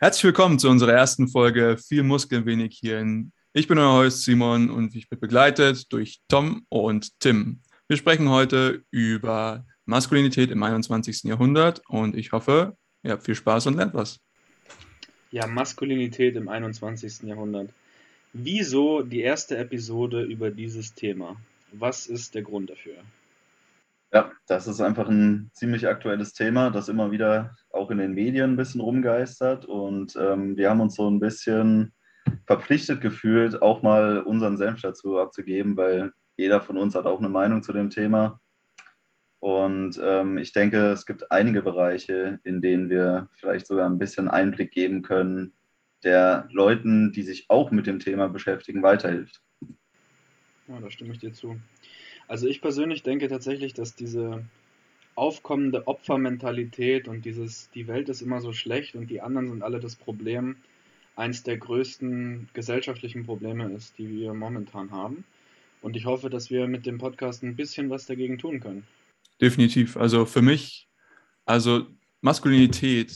Herzlich willkommen zu unserer ersten Folge Viel Muskeln, wenig Hirn. Ich bin euer Host Simon und ich bin begleitet durch Tom und Tim. Wir sprechen heute über Maskulinität im 21. Jahrhundert und ich hoffe, ihr habt viel Spaß und lernt was. Ja, Maskulinität im 21. Jahrhundert. Wieso die erste Episode über dieses Thema? Was ist der Grund dafür? Ja, das ist einfach ein ziemlich aktuelles Thema, das immer wieder auch in den Medien ein bisschen rumgeistert. Und ähm, wir haben uns so ein bisschen verpflichtet gefühlt, auch mal unseren Senf dazu abzugeben, weil jeder von uns hat auch eine Meinung zu dem Thema. Und ähm, ich denke, es gibt einige Bereiche, in denen wir vielleicht sogar ein bisschen Einblick geben können, der Leuten, die sich auch mit dem Thema beschäftigen, weiterhilft. Ja, da stimme ich dir zu. Also ich persönlich denke tatsächlich, dass diese aufkommende Opfermentalität und dieses, die Welt ist immer so schlecht und die anderen sind alle das Problem, eins der größten gesellschaftlichen Probleme ist, die wir momentan haben. Und ich hoffe, dass wir mit dem Podcast ein bisschen was dagegen tun können. Definitiv. Also für mich, also Maskulinität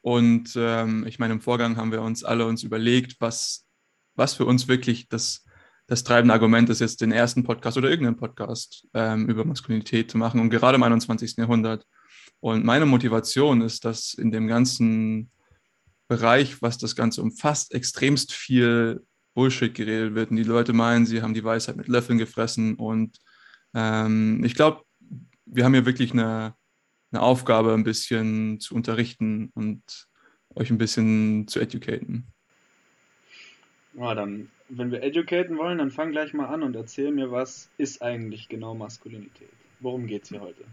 und ähm, ich meine, im Vorgang haben wir uns alle uns überlegt, was, was für uns wirklich das das treibende Argument ist jetzt den ersten Podcast oder irgendeinen Podcast ähm, über Maskulinität zu machen und gerade im 21. Jahrhundert. Und meine Motivation ist, dass in dem ganzen Bereich, was das Ganze umfasst, extremst viel Bullshit geredet wird. Und die Leute meinen, sie haben die Weisheit mit Löffeln gefressen. Und ähm, ich glaube, wir haben hier wirklich eine, eine Aufgabe, ein bisschen zu unterrichten und euch ein bisschen zu educaten. Ja, dann wenn wir educaten wollen, dann fang gleich mal an und erzähl mir, was ist eigentlich genau Maskulinität? Worum geht es hier heute?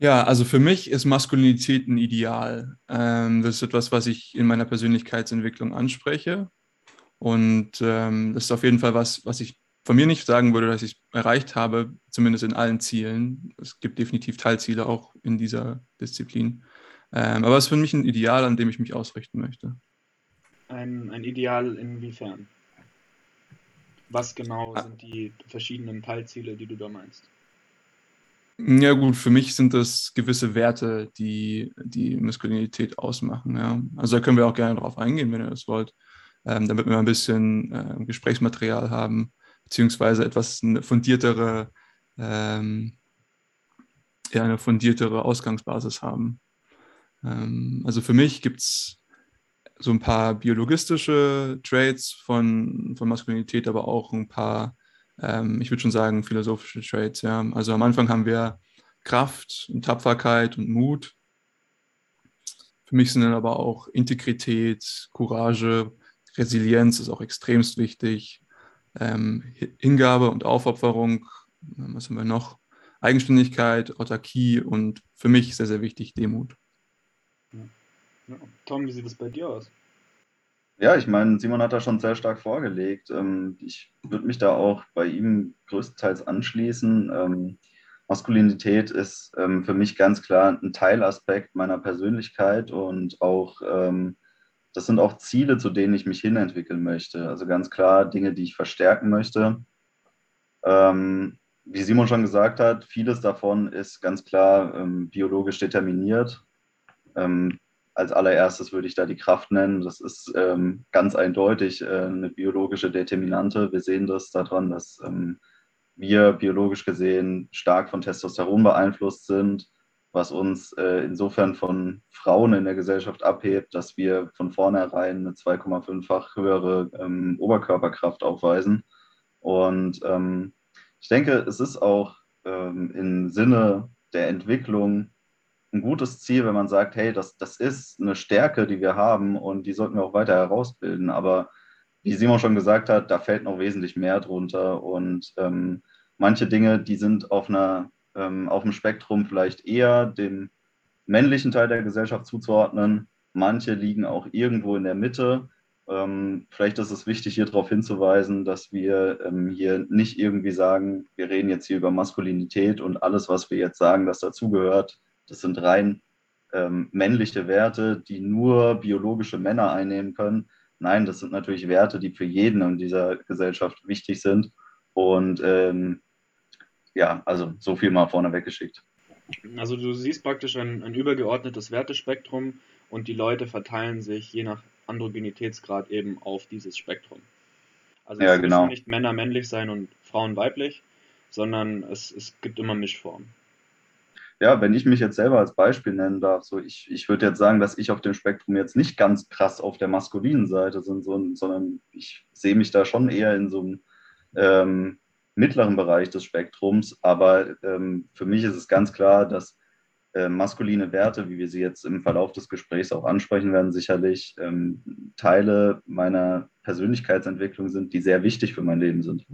Ja, also für mich ist Maskulinität ein Ideal. Ähm, das ist etwas, was ich in meiner Persönlichkeitsentwicklung anspreche. Und ähm, das ist auf jeden Fall was, was ich von mir nicht sagen würde, dass ich erreicht habe, zumindest in allen Zielen. Es gibt definitiv Teilziele auch in dieser Disziplin. Ähm, aber es ist für mich ein Ideal, an dem ich mich ausrichten möchte. Ein, ein Ideal inwiefern? Was genau ah. sind die verschiedenen Teilziele, die du da meinst? Ja gut, für mich sind das gewisse Werte, die die Maskulinität ausmachen. Ja. Also da können wir auch gerne drauf eingehen, wenn ihr das wollt, ähm, damit wir ein bisschen äh, Gesprächsmaterial haben, beziehungsweise etwas eine fundiertere, ähm, ja, eine fundiertere Ausgangsbasis haben. Ähm, also für mich gibt es so ein paar biologistische Traits von, von Maskulinität, aber auch ein paar, ähm, ich würde schon sagen, philosophische Traits. Ja. Also am Anfang haben wir Kraft und Tapferkeit und Mut. Für mich sind dann aber auch Integrität, Courage, Resilienz ist auch extremst wichtig. Ähm, Hingabe und Aufopferung, was haben wir noch? Eigenständigkeit, Autarkie und für mich sehr, sehr wichtig Demut. Tom, wie sieht es bei dir aus? Ja, ich meine, Simon hat da schon sehr stark vorgelegt. Ähm, ich würde mich da auch bei ihm größtenteils anschließen. Ähm, Maskulinität ist ähm, für mich ganz klar ein Teilaspekt meiner Persönlichkeit und auch das sind auch Ziele, zu denen ich mich hinentwickeln möchte. Also ganz klar Dinge, die ich verstärken möchte. wie Simon schon gesagt hat, vieles davon ist ganz klar biologisch determiniert als allererstes würde ich da die Kraft nennen. Das ist ähm, ganz eindeutig äh, eine biologische Determinante. Wir sehen das daran, dass ähm, wir biologisch gesehen stark von Testosteron beeinflusst sind, was uns äh, insofern von Frauen in der Gesellschaft abhebt, dass wir von vornherein eine 2,5-fach höhere ähm, Oberkörperkraft aufweisen. Und ähm, ich denke, es ist auch ähm, im Sinne der Entwicklung ein gutes Ziel, wenn man sagt, hey, das, das ist eine Stärke, die wir haben und die sollten wir auch weiter herausbilden. Aber wie Simon schon gesagt hat, da fällt noch wesentlich mehr drunter und ähm, manche Dinge, die sind auf einer ähm, auf dem Spektrum vielleicht eher dem männlichen Teil der Gesellschaft zuzuordnen. Manche liegen auch irgendwo in der Mitte. Ähm, vielleicht ist es wichtig, hier darauf hinzuweisen, dass wir ähm, hier nicht irgendwie sagen, wir reden jetzt hier über Maskulinität und alles, was wir jetzt sagen, das dazugehört, das sind rein ähm, männliche Werte, die nur biologische Männer einnehmen können. Nein, das sind natürlich Werte, die für jeden in dieser Gesellschaft wichtig sind. Und ähm, ja, also so viel mal vorne weggeschickt. Also du siehst praktisch ein, ein übergeordnetes Wertespektrum und die Leute verteilen sich je nach Androgenitätsgrad eben auf dieses Spektrum. Also Ja, es genau. müssen nicht Männer männlich sein und Frauen weiblich, sondern es, es gibt immer Mischformen. Ja, wenn ich mich jetzt selber als Beispiel nennen darf, so ich, ich würde jetzt sagen, dass ich auf dem Spektrum jetzt nicht ganz krass auf der maskulinen Seite bin, so, sondern ich sehe mich da schon eher in so einem ähm, mittleren Bereich des Spektrums. Aber ähm, für mich ist es ganz klar, dass äh, maskuline Werte, wie wir sie jetzt im Verlauf des Gesprächs auch ansprechen werden, sicherlich ähm, Teile meiner Persönlichkeitsentwicklung sind, die sehr wichtig für mein Leben sind.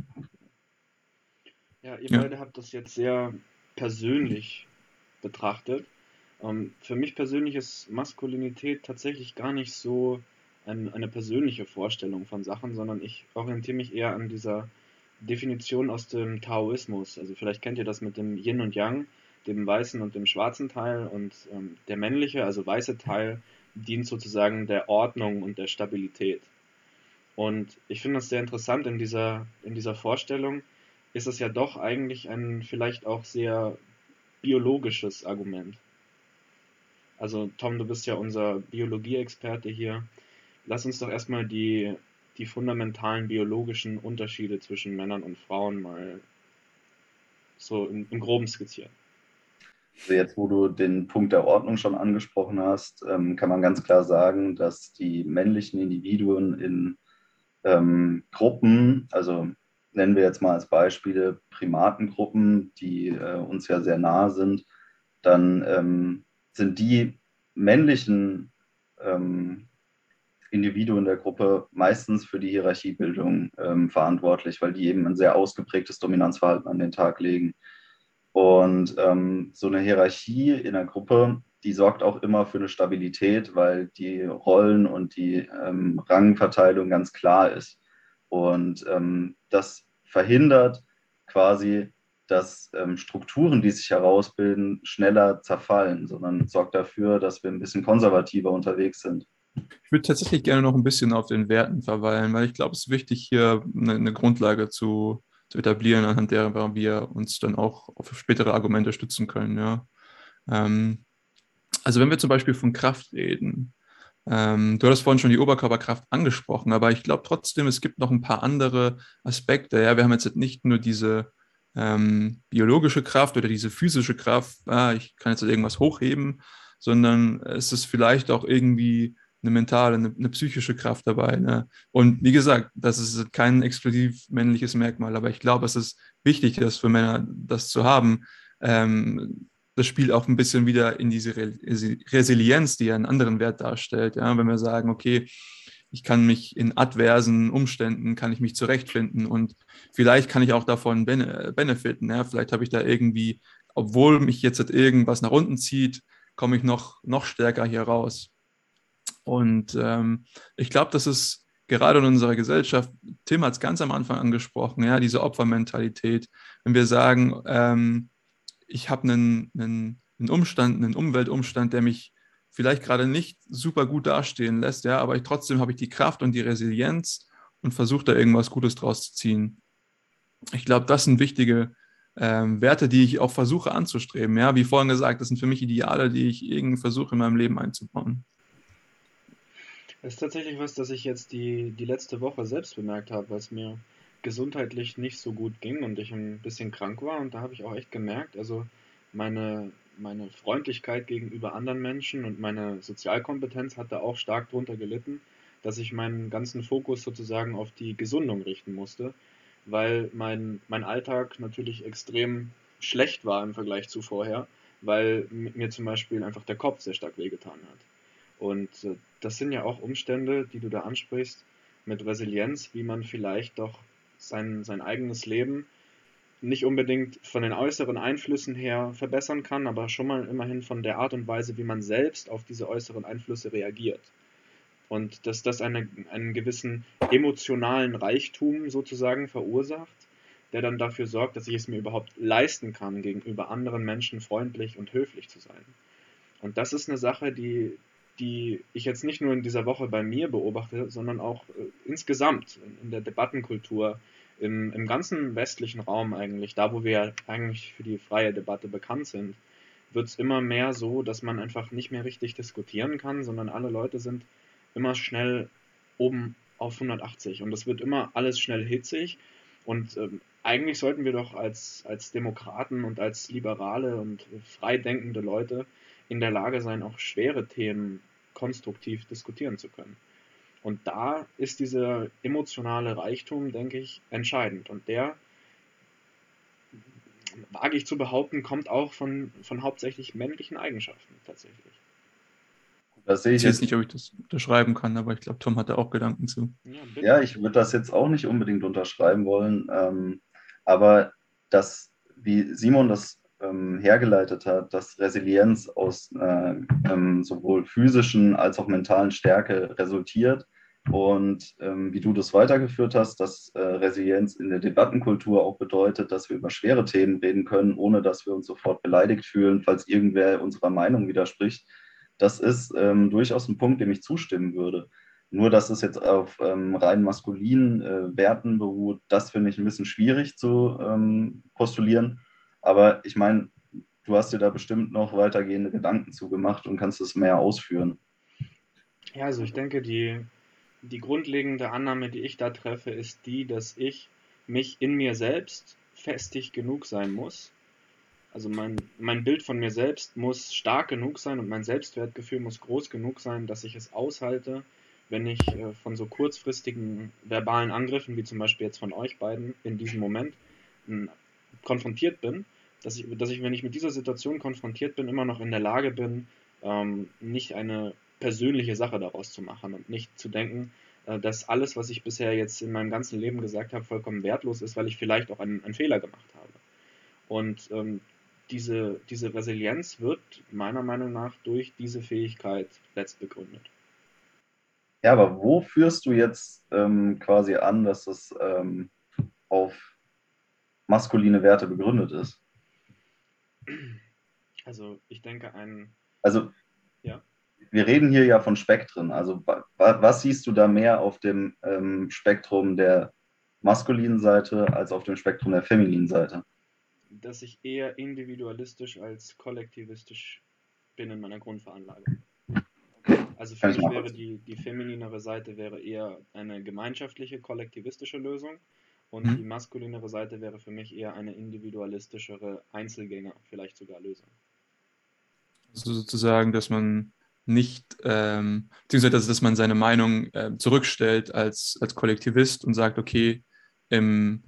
Ja, ihr Ja. beide habt das jetzt sehr persönlich betrachtet. Ähm, für mich persönlich ist Maskulinität tatsächlich gar nicht so ein, eine persönliche Vorstellung von Sachen, sondern ich orientiere mich eher an dieser Definition aus dem Taoismus. Also vielleicht kennt ihr das mit dem Yin und Yang, dem weißen und dem schwarzen Teil und ähm, der männliche, also weiße Teil, dient sozusagen der Ordnung und der Stabilität. Und ich finde das sehr interessant in dieser, in dieser Vorstellung, ist es ja doch eigentlich ein vielleicht auch sehr biologisches Argument. Also Tom, du bist ja unser Biologieexperte hier. Lass uns doch erstmal die, die fundamentalen biologischen Unterschiede zwischen Männern und Frauen mal so im, im Groben skizzieren. Also jetzt, wo du den Punkt der Ordnung schon angesprochen hast, ähm, kann man ganz klar sagen, dass die männlichen Individuen in ähm, Gruppen, also nennen wir jetzt mal als Beispiele Primatengruppen, die äh, uns ja sehr nahe sind, dann ähm, sind die männlichen ähm, Individuen der Gruppe meistens für die Hierarchiebildung ähm, verantwortlich, weil die eben ein sehr ausgeprägtes Dominanzverhalten an den Tag legen. Und ähm, so eine Hierarchie in der Gruppe, die sorgt auch immer für eine Stabilität, weil die Rollen und die ähm, Rangverteilung ganz klar ist. Und ähm, das verhindert quasi, dass ähm, Strukturen, die sich herausbilden, schneller zerfallen, sondern sorgt dafür, dass wir ein bisschen konservativer unterwegs sind. Ich würde tatsächlich gerne noch ein bisschen auf den Werten verweilen, weil ich glaube, es ist wichtig, hier eine, eine Grundlage zu, zu etablieren, anhand derer wir uns dann auch auf spätere Argumente stützen können. Ja. Ähm, also wenn wir zum Beispiel von Kraft reden, ähm, du hattest vorhin schon die Oberkörperkraft angesprochen, aber ich glaube trotzdem, es gibt noch ein paar andere Aspekte. Ja, wir haben jetzt nicht nur diese ähm, biologische Kraft oder diese physische Kraft, ah, ich kann jetzt irgendwas hochheben, sondern es ist vielleicht auch irgendwie eine mentale, eine, eine psychische Kraft dabei. Ne? Und wie gesagt, das ist kein exklusiv männliches Merkmal, aber ich glaube, es ist wichtig, das für Männer das zu haben. Ähm, das spielt auch ein bisschen wieder in diese Resilienz, die ja einen anderen Wert darstellt. Ja? Wenn wir sagen, okay, ich kann mich in adversen Umständen, kann ich mich zurechtfinden und vielleicht kann ich auch davon benefiten. Ja? Vielleicht habe ich da irgendwie, obwohl mich jetzt irgendwas nach unten zieht, komme ich noch, noch stärker hier raus. Und ähm, ich glaube, das ist gerade in unserer Gesellschaft, Tim hat es ganz am Anfang angesprochen, ja, diese Opfermentalität. Wenn wir sagen, ähm, ich habe einen, einen, einen Umstand, einen Umweltumstand, der mich vielleicht gerade nicht super gut dastehen lässt, ja, aber ich, trotzdem habe ich die Kraft und die Resilienz und versuche da irgendwas Gutes draus zu ziehen. Ich glaube, das sind wichtige ähm, Werte, die ich auch versuche anzustreben. Ja, wie vorhin gesagt, das sind für mich Ideale, die ich irgendwie versuche in meinem Leben einzubauen. Das ist tatsächlich was, das ich jetzt die, die letzte Woche selbst bemerkt habe, es mir gesundheitlich nicht so gut ging und ich ein bisschen krank war. Und da habe ich auch echt gemerkt, also meine, meine Freundlichkeit gegenüber anderen Menschen und meine Sozialkompetenz hat da auch stark drunter gelitten, dass ich meinen ganzen Fokus sozusagen auf die Gesundung richten musste, weil mein, mein Alltag natürlich extrem schlecht war im Vergleich zu vorher, weil mir zum Beispiel einfach der Kopf sehr stark wehgetan hat. Und äh, das sind ja auch Umstände, die du da ansprichst, mit Resilienz, wie man vielleicht doch sein, sein eigenes Leben nicht unbedingt von den äußeren Einflüssen her verbessern kann, aber schon mal immerhin von der Art und Weise, wie man selbst auf diese äußeren Einflüsse reagiert. Und dass das eine, einen gewissen emotionalen Reichtum sozusagen verursacht, der dann dafür sorgt, dass ich es mir überhaupt leisten kann, gegenüber anderen Menschen freundlich und höflich zu sein. Und das ist eine Sache, die, die ich jetzt nicht nur in dieser Woche bei mir beobachte, sondern auch äh, insgesamt in, in der Debattenkultur im, im ganzen westlichen Raum eigentlich, da wo wir eigentlich für die freie Debatte bekannt sind, wird es immer mehr so, dass man einfach nicht mehr richtig diskutieren kann, sondern alle Leute sind immer schnell oben auf 180 und es wird immer alles schnell hitzig. Und ähm, eigentlich sollten wir doch als, als Demokraten und als liberale und freidenkende Leute in der Lage sein, auch schwere Themen konstruktiv diskutieren zu können. Und da ist dieser emotionale Reichtum, denke ich, entscheidend. Und der, wage ich zu behaupten, kommt auch von, von hauptsächlich männlichen Eigenschaften tatsächlich. Das sehe ich jetzt nicht, ob ich das unterschreiben kann, aber ich glaube, Tom hat da auch Gedanken zu. Ja, ja ich würde das jetzt auch nicht unbedingt unterschreiben wollen. Ähm, aber das, wie Simon das ähm, hergeleitet hat, dass Resilienz aus äh, ähm, sowohl physischen als auch mentalen Stärke resultiert und ähm, wie du das weitergeführt hast, dass äh, Resilienz in der Debattenkultur auch bedeutet, dass wir über schwere Themen reden können, ohne dass wir uns sofort beleidigt fühlen, falls irgendwer unserer Meinung widerspricht. Das ist ähm, durchaus ein Punkt, dem ich zustimmen würde. Nur, dass es jetzt auf ähm, rein maskulinen äh, Werten beruht, das finde ich ein bisschen schwierig zu ähm, postulieren. Aber ich meine, du hast dir da bestimmt noch weitergehende Gedanken zugemacht und kannst es mehr ausführen. Ja, also ich denke, die, die grundlegende Annahme, die ich da treffe, ist die, dass ich mich in mir selbst festig genug sein muss. Also mein, mein Bild von mir selbst muss stark genug sein und mein Selbstwertgefühl muss groß genug sein, dass ich es aushalte, wenn ich äh, von so kurzfristigen verbalen Angriffen, wie zum Beispiel jetzt von euch beiden in diesem Moment, konfrontiert bin, dass ich, dass ich, wenn ich mit dieser Situation konfrontiert bin, immer noch in der Lage bin, ähm, nicht eine persönliche Sache daraus zu machen und nicht zu denken, äh, dass alles, was ich bisher jetzt in meinem ganzen Leben gesagt habe, vollkommen wertlos ist, weil ich vielleicht auch einen, einen Fehler gemacht habe. Und ähm, diese, diese Resilienz wird meiner Meinung nach durch diese Fähigkeit letzt begründet. Ja, aber wo führst du jetzt ähm, quasi an, dass es ähm, auf maskuline Werte begründet ist? Also ich denke ein. Also ja. wir reden hier ja von Spektren. Also was siehst du da mehr auf dem ähm, Spektrum der maskulinen Seite als auf dem Spektrum der femininen Seite? Dass ich eher individualistisch als kollektivistisch bin in meiner Grundveranlagung. Also für mich wäre die, die femininere Seite wäre eher eine gemeinschaftliche, kollektivistische Lösung und mhm. die maskulinere Seite wäre für mich eher eine individualistischere Einzelgänger, vielleicht sogar Lösung. Also sozusagen, dass man nicht, ähm, beziehungsweise dass, man seine Meinung äh, zurückstellt als, als Kollektivist und sagt, okay, im,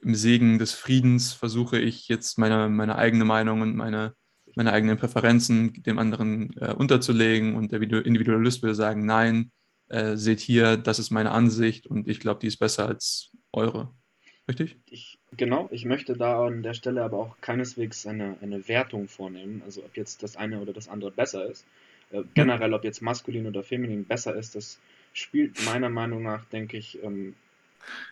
im Segen des Friedens versuche ich jetzt meine, meine eigene Meinung und meine meine eigenen Präferenzen dem anderen äh, unterzulegen und der Individualist würde sagen, nein, äh, seht hier, das ist meine Ansicht und ich glaube, die ist besser als eure. Richtig? Ich, genau, ich möchte da an der Stelle aber auch keineswegs eine, eine Wertung vornehmen, also ob jetzt das eine oder das andere besser ist. Äh, generell, ob jetzt maskulin oder feminin besser ist, das spielt meiner Meinung nach, denke ich, ähm,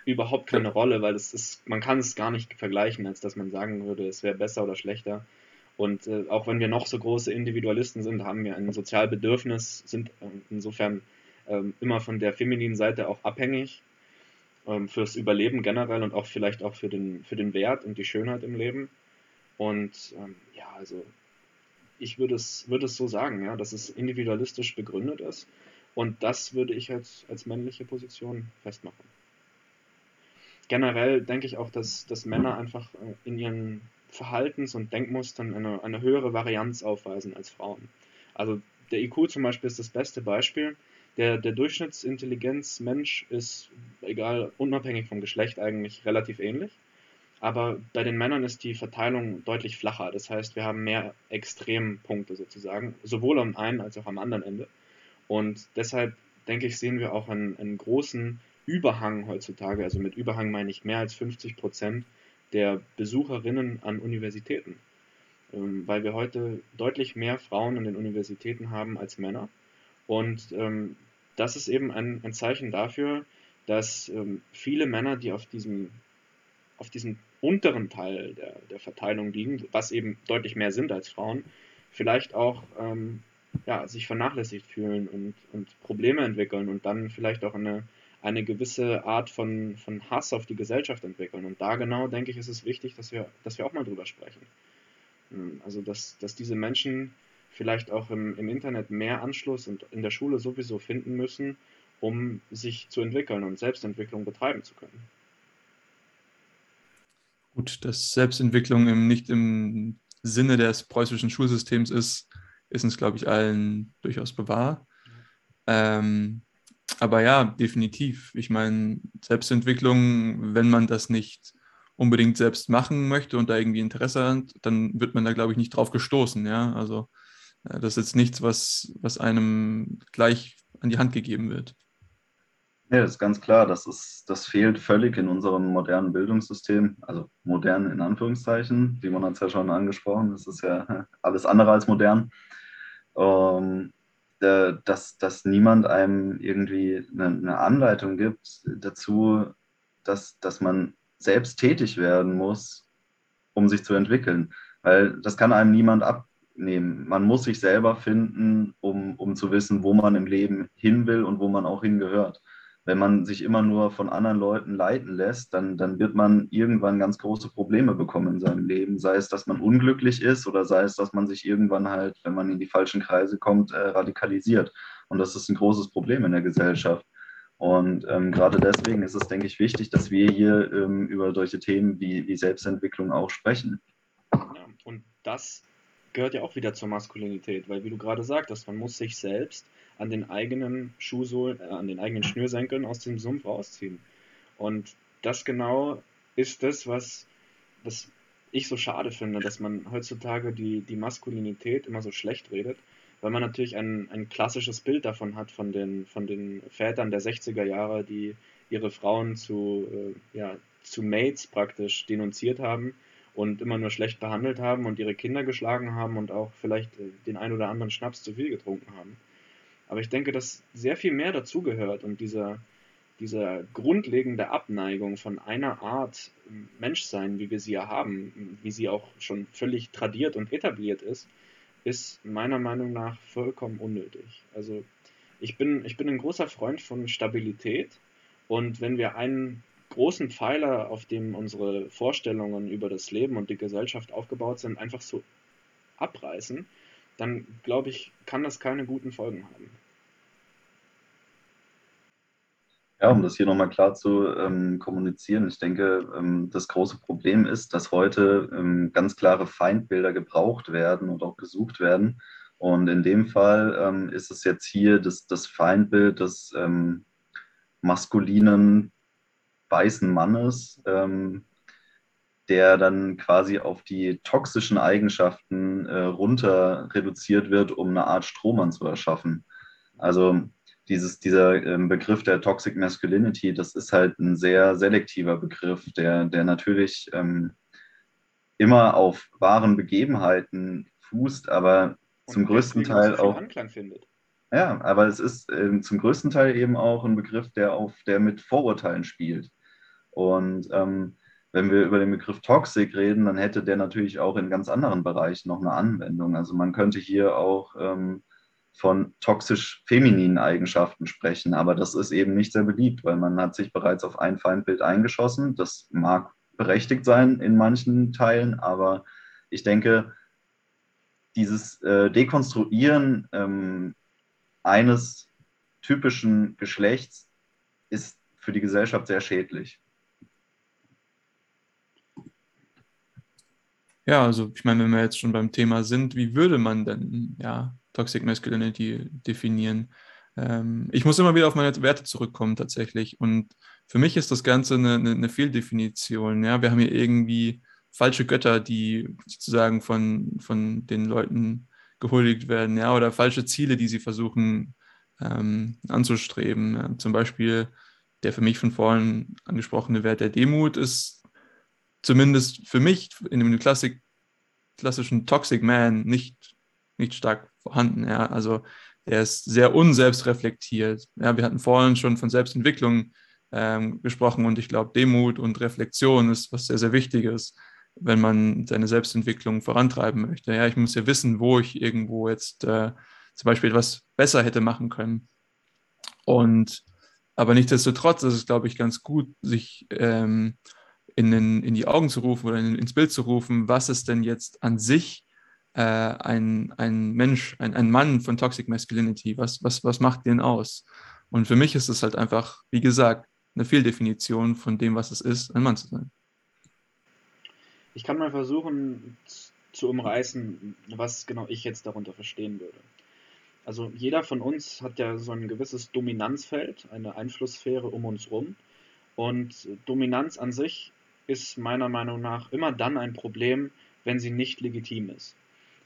überhaupt keine Rolle, weil es ist, man kann es gar nicht vergleichen, als dass man sagen würde, es wäre besser oder schlechter. Und äh, auch wenn wir noch so große Individualisten sind, haben wir ein Sozialbedürfnis, sind äh, insofern äh, immer von der femininen Seite auch abhängig ähm, fürs Überleben generell und auch vielleicht auch für den, für den Wert und die Schönheit im Leben. Und ähm, ja, also ich würde es, würde es so sagen, ja, dass es individualistisch begründet ist. Und das würde ich als, als männliche Position festmachen. Generell denke ich auch, dass, dass Männer einfach äh, in ihren Verhaltens- und Denkmustern eine, eine höhere Varianz aufweisen als Frauen. Also der IQ zum Beispiel ist das beste Beispiel. Der, der Durchschnittsintelligenzmensch ist, egal, unabhängig vom Geschlecht eigentlich relativ ähnlich. Aber bei den Männern ist die Verteilung deutlich flacher. Das heißt, wir haben mehr Extrempunkte sozusagen, sowohl am einen als auch am anderen Ende. Und deshalb, denke ich, sehen wir auch einen, einen großen Überhang heutzutage. Also mit Überhang meine ich mehr als 50 Prozent der Besucherinnen an Universitäten, ähm, weil wir heute deutlich mehr Frauen an den Universitäten haben als Männer. Und ähm, das ist eben ein, ein Zeichen dafür, dass ähm, viele Männer, die auf diesem, auf diesem unteren Teil der, der Verteilung liegen, was eben deutlich mehr sind als Frauen, vielleicht auch ähm, ja, sich vernachlässigt fühlen und, und Probleme entwickeln und dann vielleicht auch eine eine gewisse Art von, von Hass auf die Gesellschaft entwickeln. Und da genau, denke ich, ist es wichtig, dass wir, dass wir auch mal drüber sprechen. Hm, also, dass, dass diese Menschen vielleicht auch im, im Internet mehr Anschluss und in der Schule sowieso finden müssen, um sich zu entwickeln und Selbstentwicklung betreiben zu können. Gut, dass Selbstentwicklung im, nicht im Sinne des preußischen Schulsystems ist, ist uns, glaube ich, allen durchaus bewahr. Ähm, aber ja, definitiv. Ich meine, Selbstentwicklung, wenn man das nicht unbedingt selbst machen möchte und da irgendwie Interesse hat, dann wird man da, glaube ich, nicht drauf gestoßen. Ja, also das ist jetzt nichts, was, was einem gleich an die Hand gegeben wird. Ja, das ist ganz klar. Das, ist, das fehlt völlig in unserem modernen Bildungssystem. Also modern in Anführungszeichen. Simon hat es ja schon angesprochen. Das ist ja alles andere als modern. Ähm, dass, dass niemand einem irgendwie eine, eine, Anleitung gibt dazu, dass, dass man selbst tätig werden muss, um sich zu entwickeln. Weil das kann einem niemand abnehmen. Man muss sich selber finden, um, um zu wissen, wo man im Leben hin will und wo man auch hingehört wenn man sich immer nur von anderen Leuten leiten lässt, dann, dann wird man irgendwann ganz große Probleme bekommen in seinem Leben. Sei es, dass man unglücklich ist oder sei es, dass man sich irgendwann halt, wenn man in die falschen Kreise kommt, äh, radikalisiert. Und das ist ein großes Problem in der Gesellschaft. Und ähm, gerade deswegen ist es, denke ich, wichtig, dass wir hier ähm, über solche Themen wie, wie Selbstentwicklung auch sprechen. Ja, und das gehört ja auch wieder zur Maskulinität, weil wie du gerade sagtest, man muss sich selbst an den eigenen Schuhsohlen, äh, an den eigenen Schnürsenkeln aus dem Sumpf rausziehen. Und das genau ist das, was, was ich so schade finde, dass man heutzutage die, die Maskulinität immer so schlecht redet, weil man natürlich ein, ein klassisches Bild davon hat, von den, von den Vätern der 60er Jahre, die ihre Frauen zu, äh, ja, zu Mates praktisch denunziert haben und immer nur schlecht behandelt haben und ihre Kinder geschlagen haben und auch vielleicht äh, den ein oder anderen Schnaps zu viel getrunken haben. Aber ich denke, dass sehr viel mehr dazugehört und dieser, dieser grundlegende Abneigung von einer Art Menschsein, wie wir sie ja haben, wie sie auch schon völlig tradiert und etabliert ist, ist meiner Meinung nach vollkommen unnötig. Also ich bin, ich bin ein großer Freund von Stabilität und wenn wir einen großen Pfeiler, auf dem unsere Vorstellungen über das Leben und die Gesellschaft aufgebaut sind, einfach so abreißen, dann glaube ich, kann das keine guten Folgen haben. Ja, um das hier nochmal klar zu ähm, kommunizieren, ich denke, ähm, das große Problem ist, dass heute ähm, ganz klare Feindbilder gebraucht werden und auch gesucht werden. Und in dem Fall ähm, ist es jetzt hier das, das Feindbild des ähm, maskulinen weißen Mannes, ähm, der dann quasi auf die toxischen Eigenschaften äh, runter reduziert wird, um eine Art Strohmann zu erschaffen. Also dieses, dieser ähm, Begriff der Toxic Masculinity, das ist halt ein sehr selektiver Begriff, der, der natürlich ähm, immer auf wahren Begebenheiten fußt, aber Und zum größten Teil auch. Anklang findet. Ja, aber es ist ähm, zum größten Teil eben auch ein Begriff, der auf, der mit Vorurteilen spielt. Und ähm, wenn wir über den Begriff Toxic reden, dann hätte der natürlich auch in ganz anderen Bereichen noch eine Anwendung. Also man könnte hier auch ähm, von toxisch femininen Eigenschaften sprechen, aber das ist eben nicht sehr beliebt, weil man hat sich bereits auf ein Feindbild eingeschossen. Das mag berechtigt sein in manchen Teilen, aber ich denke, dieses äh, Dekonstruieren ähm, eines typischen Geschlechts ist für die Gesellschaft sehr schädlich. Ja, also ich meine, wenn wir jetzt schon beim Thema sind, wie würde man denn ja Toxic Masculinity definieren? Ähm, ich muss immer wieder auf meine Werte zurückkommen tatsächlich. Und für mich ist das Ganze eine, eine, eine Fehldefinition. Ja, wir haben hier irgendwie falsche Götter, die sozusagen von, von den Leuten gehuldigt werden, ja, oder falsche Ziele, die sie versuchen ähm, anzustreben. Ja. Zum Beispiel der für mich von vorhin angesprochene Wert der Demut ist zumindest für mich in dem Klassik, klassischen Toxic Man nicht, nicht stark vorhanden. Ja. Also er ist sehr unselbstreflektiert. Ja, wir hatten vorhin schon von Selbstentwicklung ähm, gesprochen und ich glaube, Demut und Reflexion ist was sehr, sehr Wichtiges, wenn man seine Selbstentwicklung vorantreiben möchte. Ja, ich muss ja wissen, wo ich irgendwo jetzt äh, zum Beispiel etwas besser hätte machen können. Und aber nichtsdestotrotz ist es, glaube ich, ganz gut, sich ähm, in, den, in die Augen zu rufen oder in, ins Bild zu rufen, was ist denn jetzt an sich äh, ein, ein Mensch, ein, ein Mann von Toxic Masculinity, was, was, was macht den aus? Und für mich ist es halt einfach, wie gesagt, eine Fehldefinition von dem, was es ist, ein Mann zu sein. Ich kann mal versuchen zu umreißen, was genau ich jetzt darunter verstehen würde. Also jeder von uns hat ja so ein gewisses Dominanzfeld, eine Einflusssphäre um uns rum. Und Dominanz an sich ist meiner Meinung nach immer dann ein Problem, wenn sie nicht legitim ist.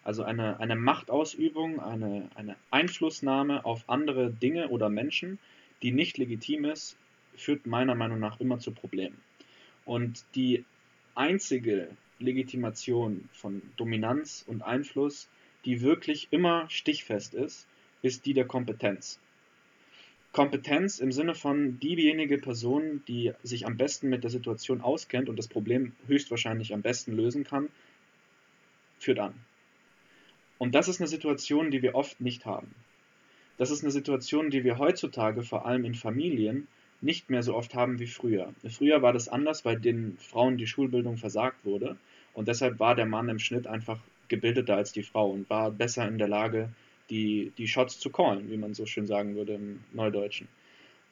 Also eine, eine Machtausübung, eine, eine Einflussnahme auf andere Dinge oder Menschen, die nicht legitim ist, führt meiner Meinung nach immer zu Problemen. Und die einzige Legitimation von Dominanz und Einfluss, die wirklich immer stichfest ist, ist die der Kompetenz. Kompetenz im Sinne von diejenige Person, die sich am besten mit der Situation auskennt und das Problem höchstwahrscheinlich am besten lösen kann, führt an. Und das ist eine Situation, die wir oft nicht haben. Das ist eine Situation, die wir heutzutage vor allem in Familien nicht mehr so oft haben wie früher. Früher war das anders, weil den Frauen die Schulbildung versagt wurde und deshalb war der Mann im Schnitt einfach gebildeter als die Frau und war besser in der Lage, die, die Shots zu callen, wie man so schön sagen würde im Neudeutschen.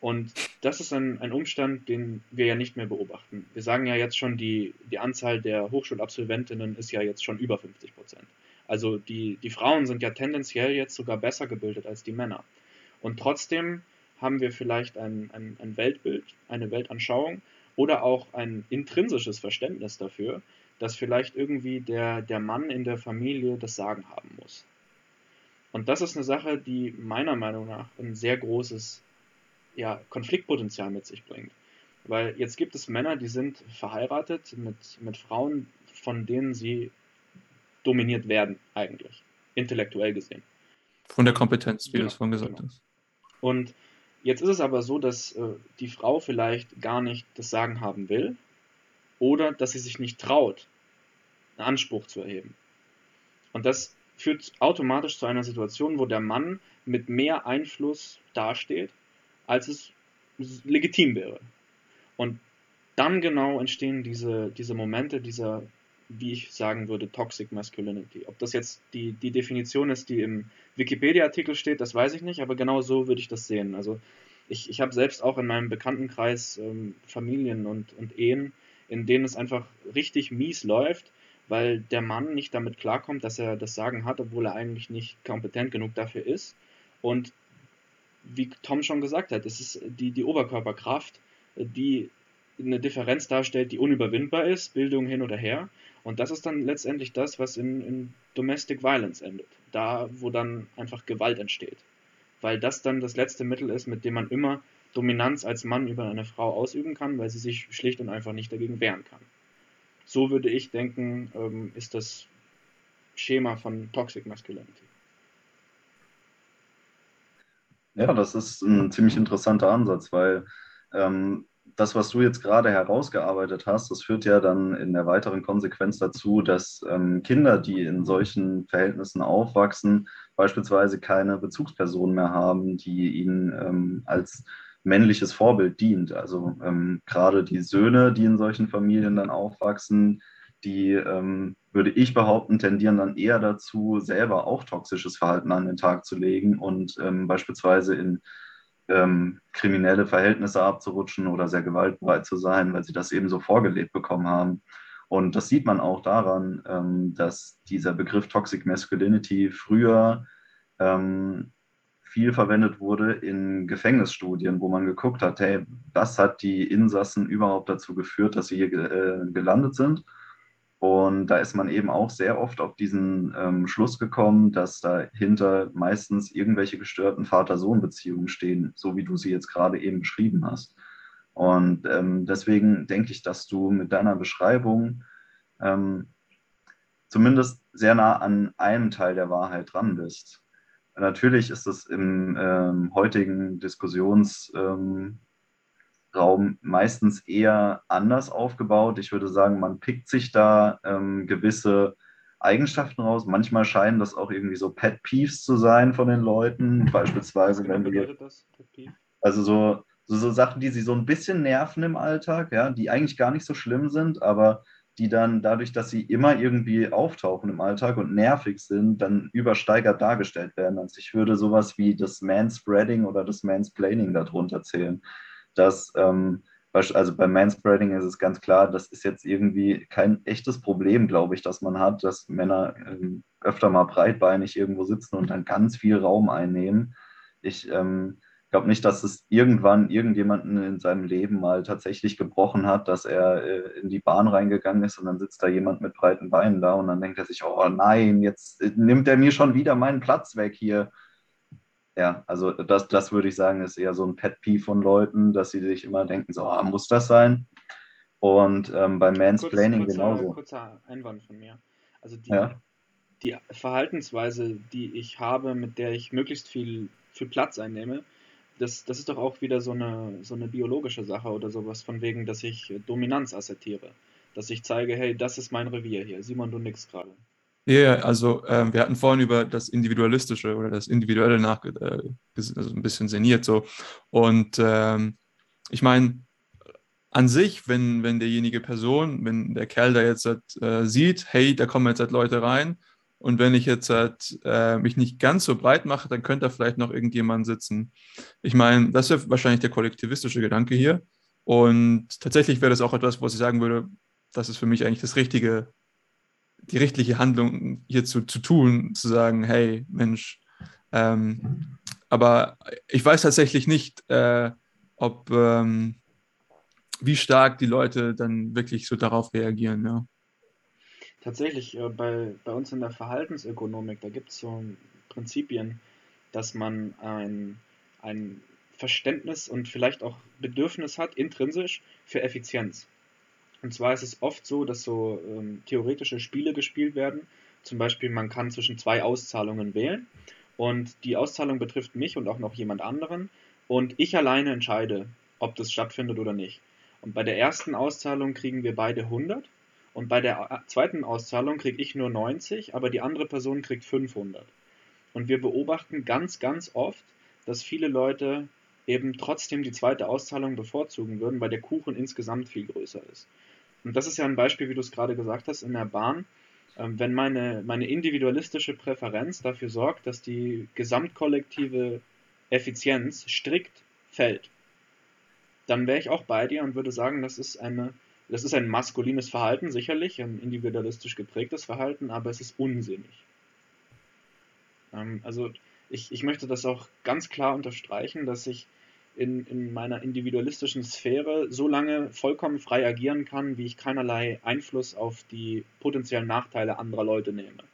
Und das ist ein, ein Umstand, den wir ja nicht mehr beobachten. Wir sagen ja jetzt schon, die, die Anzahl der Hochschulabsolventinnen ist ja jetzt schon über 50 Prozent. Also die, die Frauen sind ja tendenziell jetzt sogar besser gebildet als die Männer. Und trotzdem haben wir vielleicht ein, ein, ein Weltbild, eine Weltanschauung oder auch ein intrinsisches Verständnis dafür, dass vielleicht irgendwie der, der Mann in der Familie das Sagen haben muss. Und das ist eine Sache, die meiner Meinung nach ein sehr großes ja, Konfliktpotenzial mit sich bringt. Weil jetzt gibt es Männer, die sind verheiratet mit, mit Frauen, von denen sie dominiert werden, eigentlich, intellektuell gesehen. Von der Kompetenz, wie ja, du es vorhin gesagt genau. hast. Und jetzt ist es aber so, dass äh, die Frau vielleicht gar nicht das Sagen haben will oder dass sie sich nicht traut, einen Anspruch zu erheben. Und das führt automatisch zu einer Situation, wo der Mann mit mehr Einfluss dasteht, als es legitim wäre. Und dann genau entstehen diese, diese Momente dieser, wie ich sagen würde, Toxic Masculinity. Ob das jetzt die, die Definition ist, die im Wikipedia-Artikel steht, das weiß ich nicht, aber genau so würde ich das sehen. Also ich, ich habe selbst auch in meinem Bekanntenkreis ähm, Familien und, und Ehen, in denen es einfach richtig mies läuft weil der Mann nicht damit klarkommt, dass er das Sagen hat, obwohl er eigentlich nicht kompetent genug dafür ist. Und wie Tom schon gesagt hat, es ist die, die Oberkörperkraft, die eine Differenz darstellt, die unüberwindbar ist, Bildung hin oder her. Und das ist dann letztendlich das, was in, in Domestic Violence endet. Da, wo dann einfach Gewalt entsteht. Weil das dann das letzte Mittel ist, mit dem man immer Dominanz als Mann über eine Frau ausüben kann, weil sie sich schlicht und einfach nicht dagegen wehren kann. So würde ich denken, ähm, ist das Schema von Toxic Masculinity. Ja, das ist ein ziemlich interessanter Ansatz, weil ähm, das, was du jetzt gerade herausgearbeitet hast, das führt ja dann in der weiteren Konsequenz dazu, dass ähm, Kinder, die in solchen Verhältnissen aufwachsen, beispielsweise keine Bezugspersonen mehr haben, die ihnen ähm, als männliches Vorbild dient. Also ähm, gerade die Söhne, die in solchen Familien dann aufwachsen, die, ähm, würde ich behaupten, tendieren dann eher dazu, selber auch toxisches Verhalten an den Tag zu legen und ähm, beispielsweise in ähm, kriminelle Verhältnisse abzurutschen oder sehr gewaltbereit zu sein, weil sie das eben so vorgelebt bekommen haben. Und das sieht man auch daran, ähm, dass dieser Begriff Toxic Masculinity früher ähm, viel verwendet wurde in Gefängnisstudien, wo man geguckt hat, hey, was hat die Insassen überhaupt dazu geführt, dass sie hier äh, gelandet sind? Und da ist man eben auch sehr oft auf diesen ähm, Schluss gekommen, dass dahinter meistens irgendwelche gestörten Vater-Sohn-Beziehungen stehen, so wie du sie jetzt gerade eben beschrieben hast. Und ähm, deswegen denke ich, dass du mit deiner Beschreibung ähm, zumindest sehr nah an einem Teil der Wahrheit dran bist. Natürlich ist es im ähm, heutigen Diskussionsraum ähm, meistens eher anders aufgebaut. Ich würde sagen, man pickt sich da ähm, gewisse Eigenschaften raus. Manchmal scheinen das auch irgendwie so Pet Peeves zu sein von den Leuten. Beispielsweise, wenn wir. Also so, So, so Sachen, die sie so ein bisschen nerven im Alltag, ja, die eigentlich gar nicht so schlimm sind, aber die dann dadurch, dass sie immer irgendwie auftauchen im Alltag und nervig sind, dann übersteigert dargestellt werden. Also ich würde sowas wie das Manspreading oder das Mansplaining darunter zählen. Dass, ähm, also beim Manspreading ist es ganz klar, das ist jetzt irgendwie kein echtes Problem, glaube ich, dass man hat, dass Männer ähm, öfter mal breitbeinig irgendwo sitzen und dann ganz viel Raum einnehmen. Ich ähm, glaube nicht, dass es irgendwann irgendjemanden in seinem Leben mal tatsächlich gebrochen hat, dass er äh, in die Bahn reingegangen ist und dann sitzt da jemand mit breiten Beinen da und dann denkt er sich, oh nein, jetzt äh, nimmt er mir schon wieder meinen Platz weg hier. Ja, also das, das würde ich sagen, ist eher so ein Pet Peeve von Leuten, dass sie sich immer denken, so, oh, muss das sein? Und ähm, beim Mansplaining kurz, kurzer, genauso. Kurzer Einwand von mir. Also die, ja. die Verhaltensweise, die ich habe, mit der ich möglichst viel, viel Platz einnehme, das, das ist doch auch wieder so eine, so eine biologische Sache oder sowas, von wegen, dass ich Dominanz assertiere. Dass ich zeige, hey, das ist mein Revier hier. Simon, du nix gerade. Ja, yeah, also ähm, wir hatten vorhin über das Individualistische oder das Individuelle nach, äh, also ein bisschen seniert so. Und ähm, ich meine, an sich, wenn, wenn derjenige Person, wenn der Kerl da jetzt äh, sieht, hey, da kommen jetzt halt Leute rein und wenn ich jetzt halt äh, mich nicht ganz so breit mache, dann könnte da vielleicht noch irgendjemand sitzen. Ich meine, das wäre wahrscheinlich der kollektivistische Gedanke hier. Und tatsächlich wäre das auch etwas, was ich sagen würde, das ist für mich eigentlich das richtige, die rechtliche Handlung hier zu, zu tun, zu sagen, hey, Mensch, ähm, aber ich weiß tatsächlich nicht, äh, ob ähm, wie stark die Leute dann wirklich so darauf reagieren. Ja. Tatsächlich, äh, bei, bei uns in der Verhaltensökonomik, da gibt es so Prinzipien, dass man ein, ein Verständnis und vielleicht auch Bedürfnis hat, intrinsisch, für Effizienz. Und zwar ist es oft so, dass so ähm, theoretische Spiele gespielt werden. Zum Beispiel, man kann zwischen zwei Auszahlungen wählen und die Auszahlung betrifft mich und auch noch jemand anderen und ich alleine entscheide, ob das stattfindet oder nicht. Und bei der ersten Auszahlung kriegen wir beide 100 und bei der zweiten Auszahlung kriege ich nur 90, aber die andere Person kriegt 500. Und wir beobachten ganz, ganz oft, dass viele Leute eben trotzdem die zweite Auszahlung bevorzugen würden, weil der Kuchen insgesamt viel größer ist. Und das ist ja ein Beispiel, wie du es gerade gesagt hast, in der Bahn. Ähm, wenn meine, meine individualistische Präferenz dafür sorgt, dass die gesamtkollektive Effizienz strikt fällt, dann wäre ich auch bei dir und würde sagen, das ist eine das ist ein maskulines Verhalten, sicherlich, ein individualistisch geprägtes Verhalten, aber es ist unsinnig. Ähm, also ich, ich möchte das auch ganz klar unterstreichen, dass ich in, in meiner individualistischen Sphäre so lange vollkommen frei agieren kann, wie ich keinerlei Einfluss auf die potenziellen Nachteile anderer Leute nehme.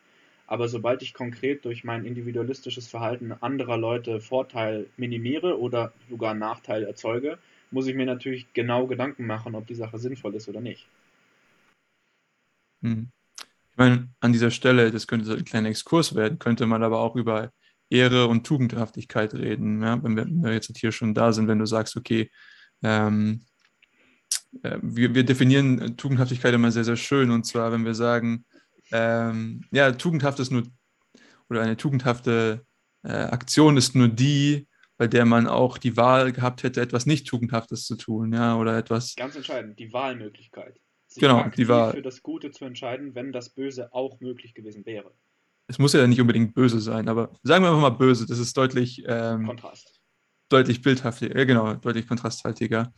Aber sobald ich konkret durch mein individualistisches Verhalten anderer Leute Vorteil minimiere oder sogar Nachteil erzeuge, muss ich mir natürlich genau Gedanken machen, ob die Sache sinnvoll ist oder nicht. Hm. Ich meine, an dieser Stelle, das könnte so ein kleiner Exkurs werden, könnte man aber auch über Ehre und Tugendhaftigkeit reden. Ja? Wenn, wir, wenn, wir, jetzt hier schon da sind, wenn du sagst, okay, ähm, äh, wir, wir, definieren Tugendhaftigkeit immer sehr, sehr schön. Und zwar, wenn wir sagen, ähm, ja, tugendhaft ist nur, oder eine tugendhafte äh, Aktion ist nur die, bei der man auch die Wahl gehabt hätte, etwas nicht Tugendhaftes zu tun, ja, oder etwas. Ganz entscheidend, die Wahlmöglichkeit. Sich genau, die Wahl. für das Gute zu entscheiden, wenn das Böse auch möglich gewesen wäre. Es muss ja nicht unbedingt böse sein, aber sagen wir einfach mal böse, das ist deutlich. Ähm, Kontrast. Deutlich bildhaftiger, ja, genau, deutlich kontrasthaltiger.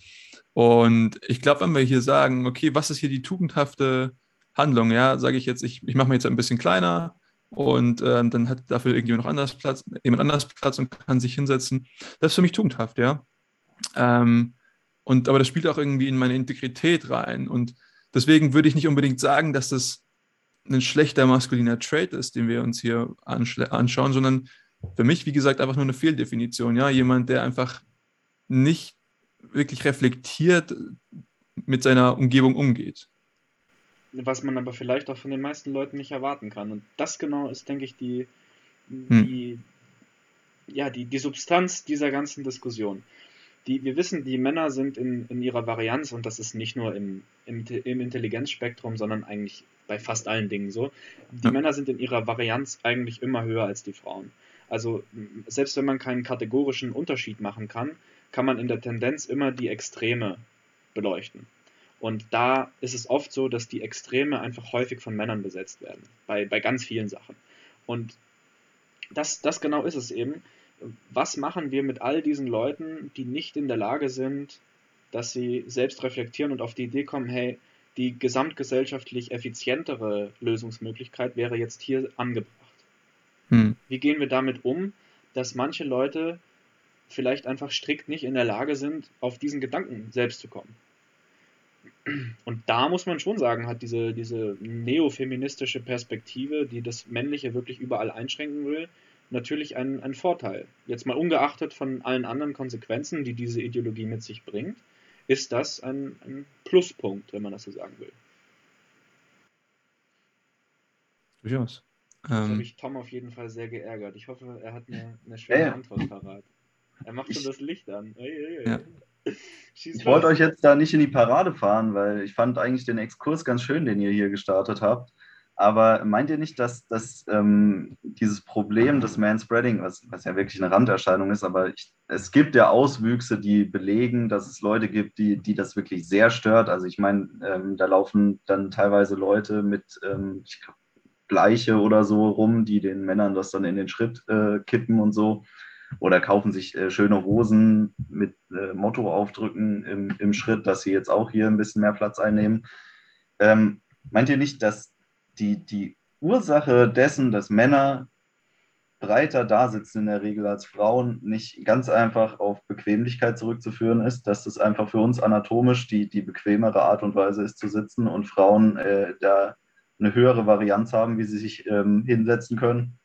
Und ich glaube, wenn wir hier sagen, okay, was ist hier die tugendhafte Handlung, ja, sage ich jetzt, ich, ich mache mir jetzt ein bisschen kleiner, und äh, dann hat dafür irgendjemand noch anders Platz, jemand anders Platz und kann sich hinsetzen. Das ist für mich tugendhaft, ja. Ähm, und, aber das spielt auch irgendwie in meine Integrität rein. Und deswegen würde ich nicht unbedingt sagen, dass das ein schlechter maskuliner Trait ist, den wir uns hier anschauen, sondern für mich, wie gesagt, einfach nur eine Fehldefinition. Ja, jemand, der einfach nicht wirklich reflektiert mit seiner Umgebung umgeht was man aber vielleicht auch von den meisten Leuten nicht erwarten kann. Und das genau ist, denke ich, die, hm. die, ja, die, die Substanz dieser ganzen Diskussion. Die, wir wissen, die Männer sind in, in ihrer Varianz, und das ist nicht nur im, im, im Intelligenzspektrum, sondern eigentlich bei fast allen Dingen so, die ja. Männer sind in ihrer Varianz eigentlich immer höher als die Frauen. Also selbst wenn man keinen kategorischen Unterschied machen kann, kann man in der Tendenz immer die Extreme beleuchten. Und da ist es oft so, dass die Extreme einfach häufig von Männern besetzt werden, bei, bei ganz vielen Sachen. Und das, das genau ist es eben. Was machen wir mit all diesen Leuten, die nicht in der Lage sind, dass sie selbst reflektieren und auf die Idee kommen, hey, die gesamtgesellschaftlich effizientere Lösungsmöglichkeit wäre jetzt hier angebracht. Hm. Wie gehen wir damit um, dass manche Leute vielleicht einfach strikt nicht in der Lage sind, auf diesen Gedanken selbst zu kommen? Und da muss man schon sagen, hat diese, diese neofeministische Perspektive, die das Männliche wirklich überall einschränken will, natürlich einen, einen Vorteil. Jetzt mal ungeachtet von allen anderen Konsequenzen, die diese Ideologie mit sich bringt, ist das ein, ein Pluspunkt, wenn man das so sagen will. Durchaus. Das ähm, habe ich Tom auf jeden Fall sehr geärgert. Ich hoffe, er hat eine, eine schöne ja. Antwort parat. Er macht schon das Licht an. Ui, ui, ui. Ja. Ich wollte euch jetzt da nicht in die Parade fahren, weil ich fand eigentlich den Exkurs ganz schön, den ihr hier gestartet habt. Aber meint ihr nicht, dass, dass ähm, dieses Problem des Manspreading, was, was ja wirklich eine Randerscheinung ist, aber ich, es gibt ja Auswüchse, die belegen, dass es Leute gibt, die, die das wirklich sehr stört. Also ich meine, ähm, da laufen dann teilweise Leute mit ähm, Bleiche oder so rum, die den Männern das dann in den Schritt äh, kippen und so. Oder kaufen sich äh, schöne Hosen mit äh, Mottoaufdrücken im, im Schritt, dass sie jetzt auch hier ein bisschen mehr Platz einnehmen. Ähm, meint ihr nicht, dass die, die Ursache dessen, dass Männer breiter da sitzen in der Regel als Frauen, nicht ganz einfach auf Bequemlichkeit zurückzuführen ist, dass das einfach für uns anatomisch die, die bequemere Art und Weise ist zu sitzen und Frauen äh, da eine höhere Varianz haben, wie sie sich ähm, hinsetzen können.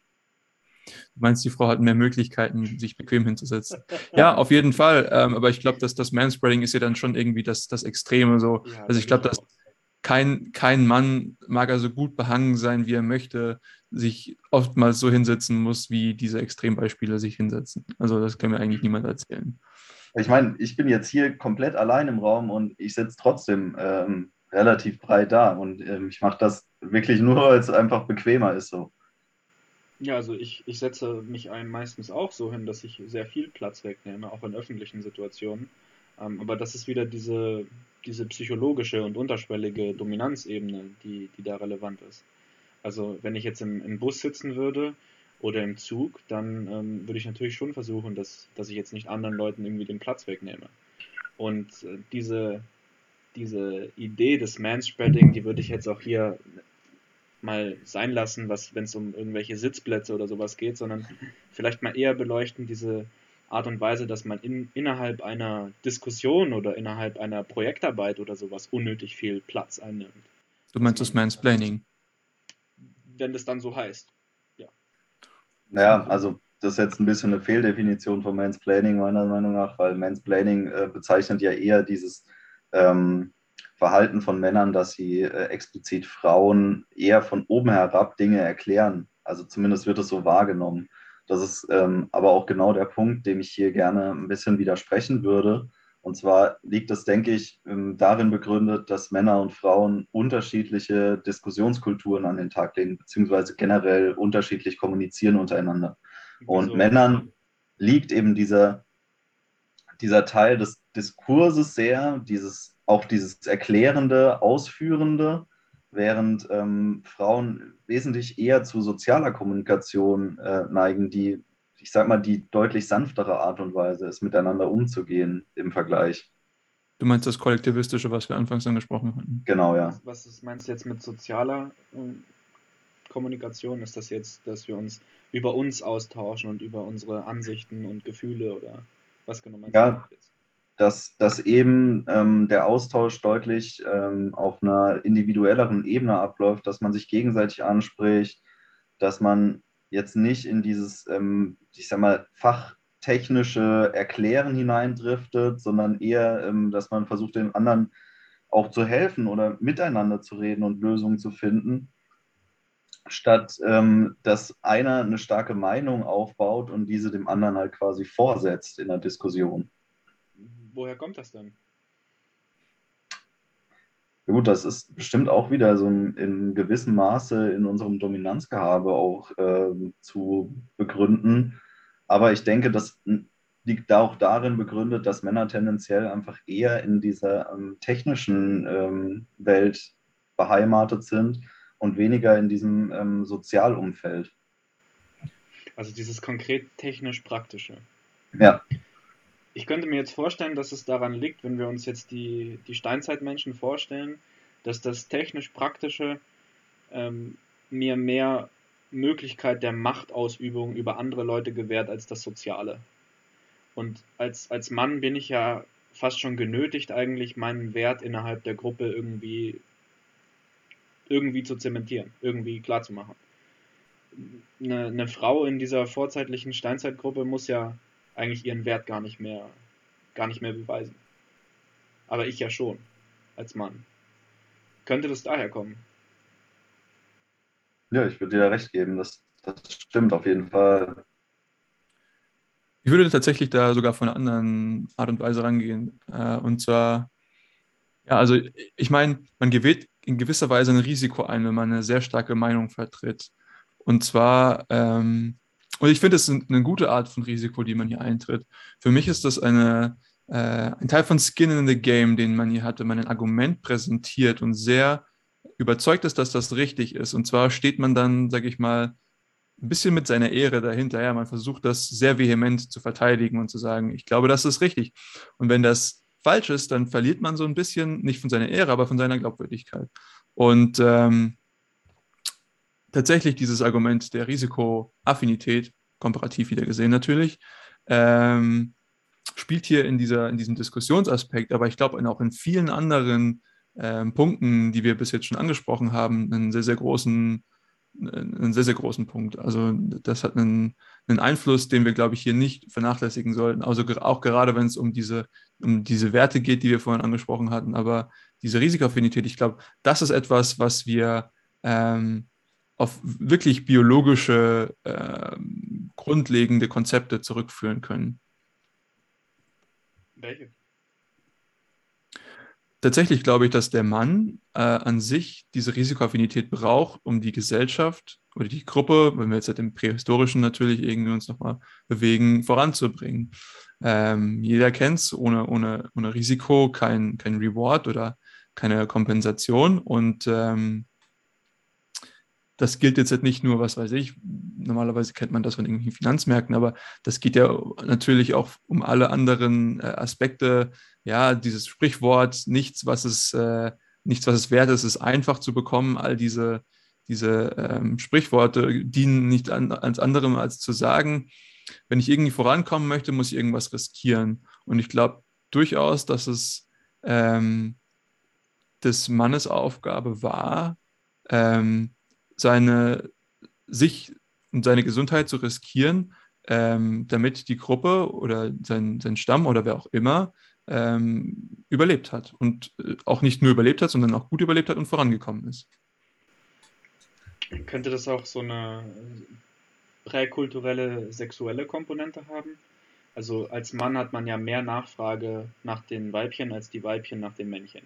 Du meinst, die Frau hat mehr Möglichkeiten, sich bequem hinzusetzen. Ja, auf jeden Fall. Ähm, aber ich glaube, dass das Manspreading ist ja dann schon irgendwie das, das Extreme so. Ja, also ich glaube, dass kein, kein Mann mag also gut behangen sein, wie er möchte, sich oftmals so hinsetzen muss, wie diese Extrembeispiele sich hinsetzen. Also das kann mir eigentlich niemand erzählen. Ich meine, ich bin jetzt hier komplett allein im Raum und ich sitze trotzdem ähm, relativ breit da und ähm, ich mache das wirklich nur, weil es einfach bequemer ist so. Ja, also ich, ich setze mich ein meistens auch so hin, dass ich sehr viel Platz wegnehme, auch in öffentlichen Situationen. Ähm, aber das ist wieder diese, diese psychologische und unterschwellige Dominanzebene, die, die da relevant ist. Also wenn ich jetzt im, im Bus sitzen würde oder im Zug, dann ähm, würde ich natürlich schon versuchen, dass, dass ich jetzt nicht anderen Leuten irgendwie den Platz wegnehme. Und äh, diese, diese Idee des Manspreading, die würde ich jetzt auch hier mal sein lassen, wenn es um irgendwelche Sitzplätze oder sowas geht, sondern vielleicht mal eher beleuchten diese Art und Weise, dass man in, innerhalb einer Diskussion oder innerhalb einer Projektarbeit oder sowas unnötig viel Platz einnimmt. Du meinst das Mansplaining? Wenn das dann so heißt, ja. Naja, also das ist jetzt ein bisschen eine Fehldefinition von Mansplaining meiner Meinung nach, weil Mansplaining äh, bezeichnet ja eher dieses ähm, Verhalten von Männern, dass sie äh, explizit Frauen eher von oben herab Dinge erklären. Also zumindest wird es so wahrgenommen. Das ist ähm, aber auch genau der Punkt, dem ich hier gerne ein bisschen widersprechen würde. Und zwar liegt es, denke ich, ähm, darin begründet, dass Männer und Frauen unterschiedliche Diskussionskulturen an den Tag legen, beziehungsweise generell unterschiedlich kommunizieren untereinander. Und so. Männern liegt eben dieser, dieser Teil des Diskurses sehr, dieses auch dieses erklärende, ausführende, während ähm, Frauen wesentlich eher zu sozialer Kommunikation äh, neigen, die, ich sag mal, die deutlich sanftere Art und Weise ist, miteinander umzugehen im Vergleich. Du meinst das Kollektivistische, was wir anfangs angesprochen hatten? Genau, ja. Was, was meinst du jetzt mit sozialer äh, Kommunikation? Ist das jetzt, dass wir uns über uns austauschen und über unsere Ansichten und Gefühle oder was genau meinst ja, du jetzt? Dass, dass eben ähm, der Austausch deutlich ähm, auf einer individuelleren Ebene abläuft, dass man sich gegenseitig anspricht, dass man jetzt nicht in dieses, ähm, ich sag mal, fachtechnische Erklären hineindriftet, sondern eher, ähm, dass man versucht, den anderen auch zu helfen oder miteinander zu reden und Lösungen zu finden, statt ähm, dass einer eine starke Meinung aufbaut und diese dem anderen halt quasi vorsetzt in der Diskussion woher kommt das denn? Ja gut, das ist bestimmt auch wieder so ein, in gewissem Maße in unserem Dominanzgehabe auch äh, zu begründen. Aber ich denke, dass liegt auch darin begründet, dass Männer tendenziell einfach eher in dieser ähm, technischen ähm, Welt beheimatet sind und weniger in diesem ähm, Sozialumfeld. Also dieses konkret technisch-praktische. Ja. Ich könnte mir jetzt vorstellen, dass es daran liegt, wenn wir uns jetzt die, die Steinzeitmenschen vorstellen, dass das technisch-praktische ähm, mir mehr Möglichkeit der Machtausübung über andere Leute gewährt als das Soziale. Und als, als Mann bin ich ja fast schon genötigt, eigentlich meinen Wert innerhalb der Gruppe irgendwie, irgendwie zu zementieren, irgendwie klarzumachen. Eine, eine Frau in dieser vorzeitlichen Steinzeitgruppe muss ja eigentlich ihren Wert gar nicht mehr, gar nicht mehr beweisen. Aber ich ja schon, als Mann. Könnte das daher kommen? Ja, ich würde dir da recht geben. Das, das stimmt auf jeden Fall. Ich würde tatsächlich da sogar von einer anderen Art und Weise rangehen. Äh, und zwar, ja, also ich meine, man gewählt in gewisser Weise ein Risiko ein, wenn man eine sehr starke Meinung vertritt. Und zwar, ähm, und ich finde, es ist eine gute Art von Risiko, die man hier eintritt. Für mich ist das eine, äh, ein Teil von Skin in the Game, den man hier hat, wenn man ein Argument präsentiert und sehr überzeugt ist, dass das richtig ist. Und zwar steht man dann, sage ich mal, ein bisschen mit seiner Ehre dahinter. Ja, man versucht das sehr vehement zu verteidigen und zu sagen, ich glaube, das ist richtig. Und wenn das falsch ist, dann verliert man so ein bisschen, nicht von seiner Ehre, aber von seiner Glaubwürdigkeit. Und ähm, tatsächlich dieses Argument der Risikoaffinität, komparativ wieder gesehen natürlich, ähm, spielt hier in, dieser, in diesem Diskussionsaspekt, aber ich glaube auch in vielen anderen ähm, Punkten, die wir bis jetzt schon angesprochen haben, einen sehr, sehr großen, einen sehr, sehr großen Punkt. Also das hat einen, einen Einfluss, den wir, glaube ich, hier nicht vernachlässigen sollten. Also auch gerade, wenn es um diese, um diese Werte geht, die wir vorhin angesprochen hatten. Aber diese Risikoaffinität, ich glaube, das ist etwas, was wir ähm, auf wirklich biologische, äh, grundlegende Konzepte zurückführen können. Welche? tatsächlich glaube ich, dass der Mann äh, an sich diese Risikoaffinität braucht, um die Gesellschaft oder die Gruppe, wenn wir jetzt seit dem Prähistorischen natürlich irgendwie uns nochmal bewegen, voranzubringen. Ähm, jeder kennt es, ohne, ohne, ohne Risiko kein, kein Reward oder keine Kompensation. Und ähm, das gilt jetzt nicht nur, was weiß ich, normalerweise kennt man das von irgendwelchen Finanzmärkten, aber das geht ja natürlich auch um alle anderen äh, Aspekte. Ja, dieses Sprichwort, nichts, was es, äh, nichts, was es wert ist, ist einfach zu bekommen. All diese, diese ähm, Sprichworte dienen nicht an, als anderem als zu sagen, wenn ich irgendwie vorankommen möchte, muss ich irgendwas riskieren. Und ich glaube durchaus, dass es ähm, des Mannes Aufgabe war, ähm, seine sich und seine Gesundheit zu riskieren, ähm, damit die Gruppe oder sein, sein Stamm oder wer auch immer ähm, überlebt hat. Und äh, auch nicht nur überlebt hat, sondern auch gut überlebt hat und vorangekommen ist. Könnte das auch so eine präkulturelle sexuelle Komponente haben? Also als Mann hat man ja mehr Nachfrage nach den Weibchen als die Weibchen nach den Männchen.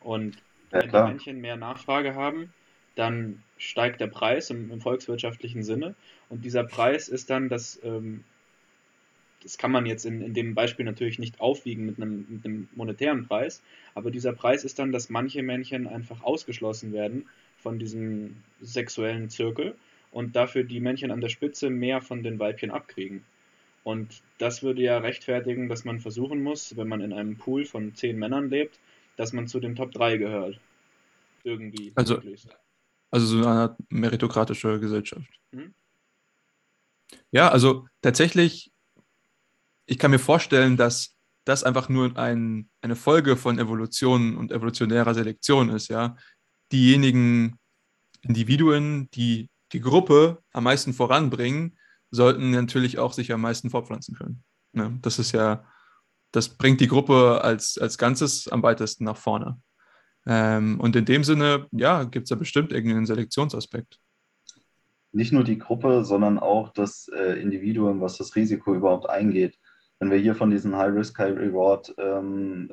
Und wenn ja, die Männchen mehr Nachfrage haben, dann steigt der Preis im, im volkswirtschaftlichen Sinne. Und dieser Preis ist dann das, ähm, das kann man jetzt in, in dem Beispiel natürlich nicht aufwiegen mit einem, mit einem monetären Preis, aber dieser Preis ist dann, dass manche Männchen einfach ausgeschlossen werden von diesem sexuellen Zirkel und dafür die Männchen an der Spitze mehr von den Weibchen abkriegen. Und das würde ja rechtfertigen, dass man versuchen muss, wenn man in einem Pool von zehn Männern lebt, dass man zu den Top 3 gehört. Irgendwie. Also, möglichst. Also so eine meritokratische Gesellschaft. Mhm. Ja, also tatsächlich, ich kann mir vorstellen, dass das einfach nur ein, eine Folge von Evolution und evolutionärer Selektion ist, ja. Diejenigen Individuen, die die Gruppe am meisten voranbringen, sollten natürlich auch sich am meisten fortpflanzen können. Ne? Das ist ja, das bringt die Gruppe als, als Ganzes am weitesten nach vorne. Ähm, und in dem Sinne, ja, gibt es da bestimmt irgendeinen Selektionsaspekt. Nicht nur die Gruppe, sondern auch das äh, Individuum, was das Risiko überhaupt eingeht. Wenn wir hier von diesen High-Risk, High-Reward-Sachen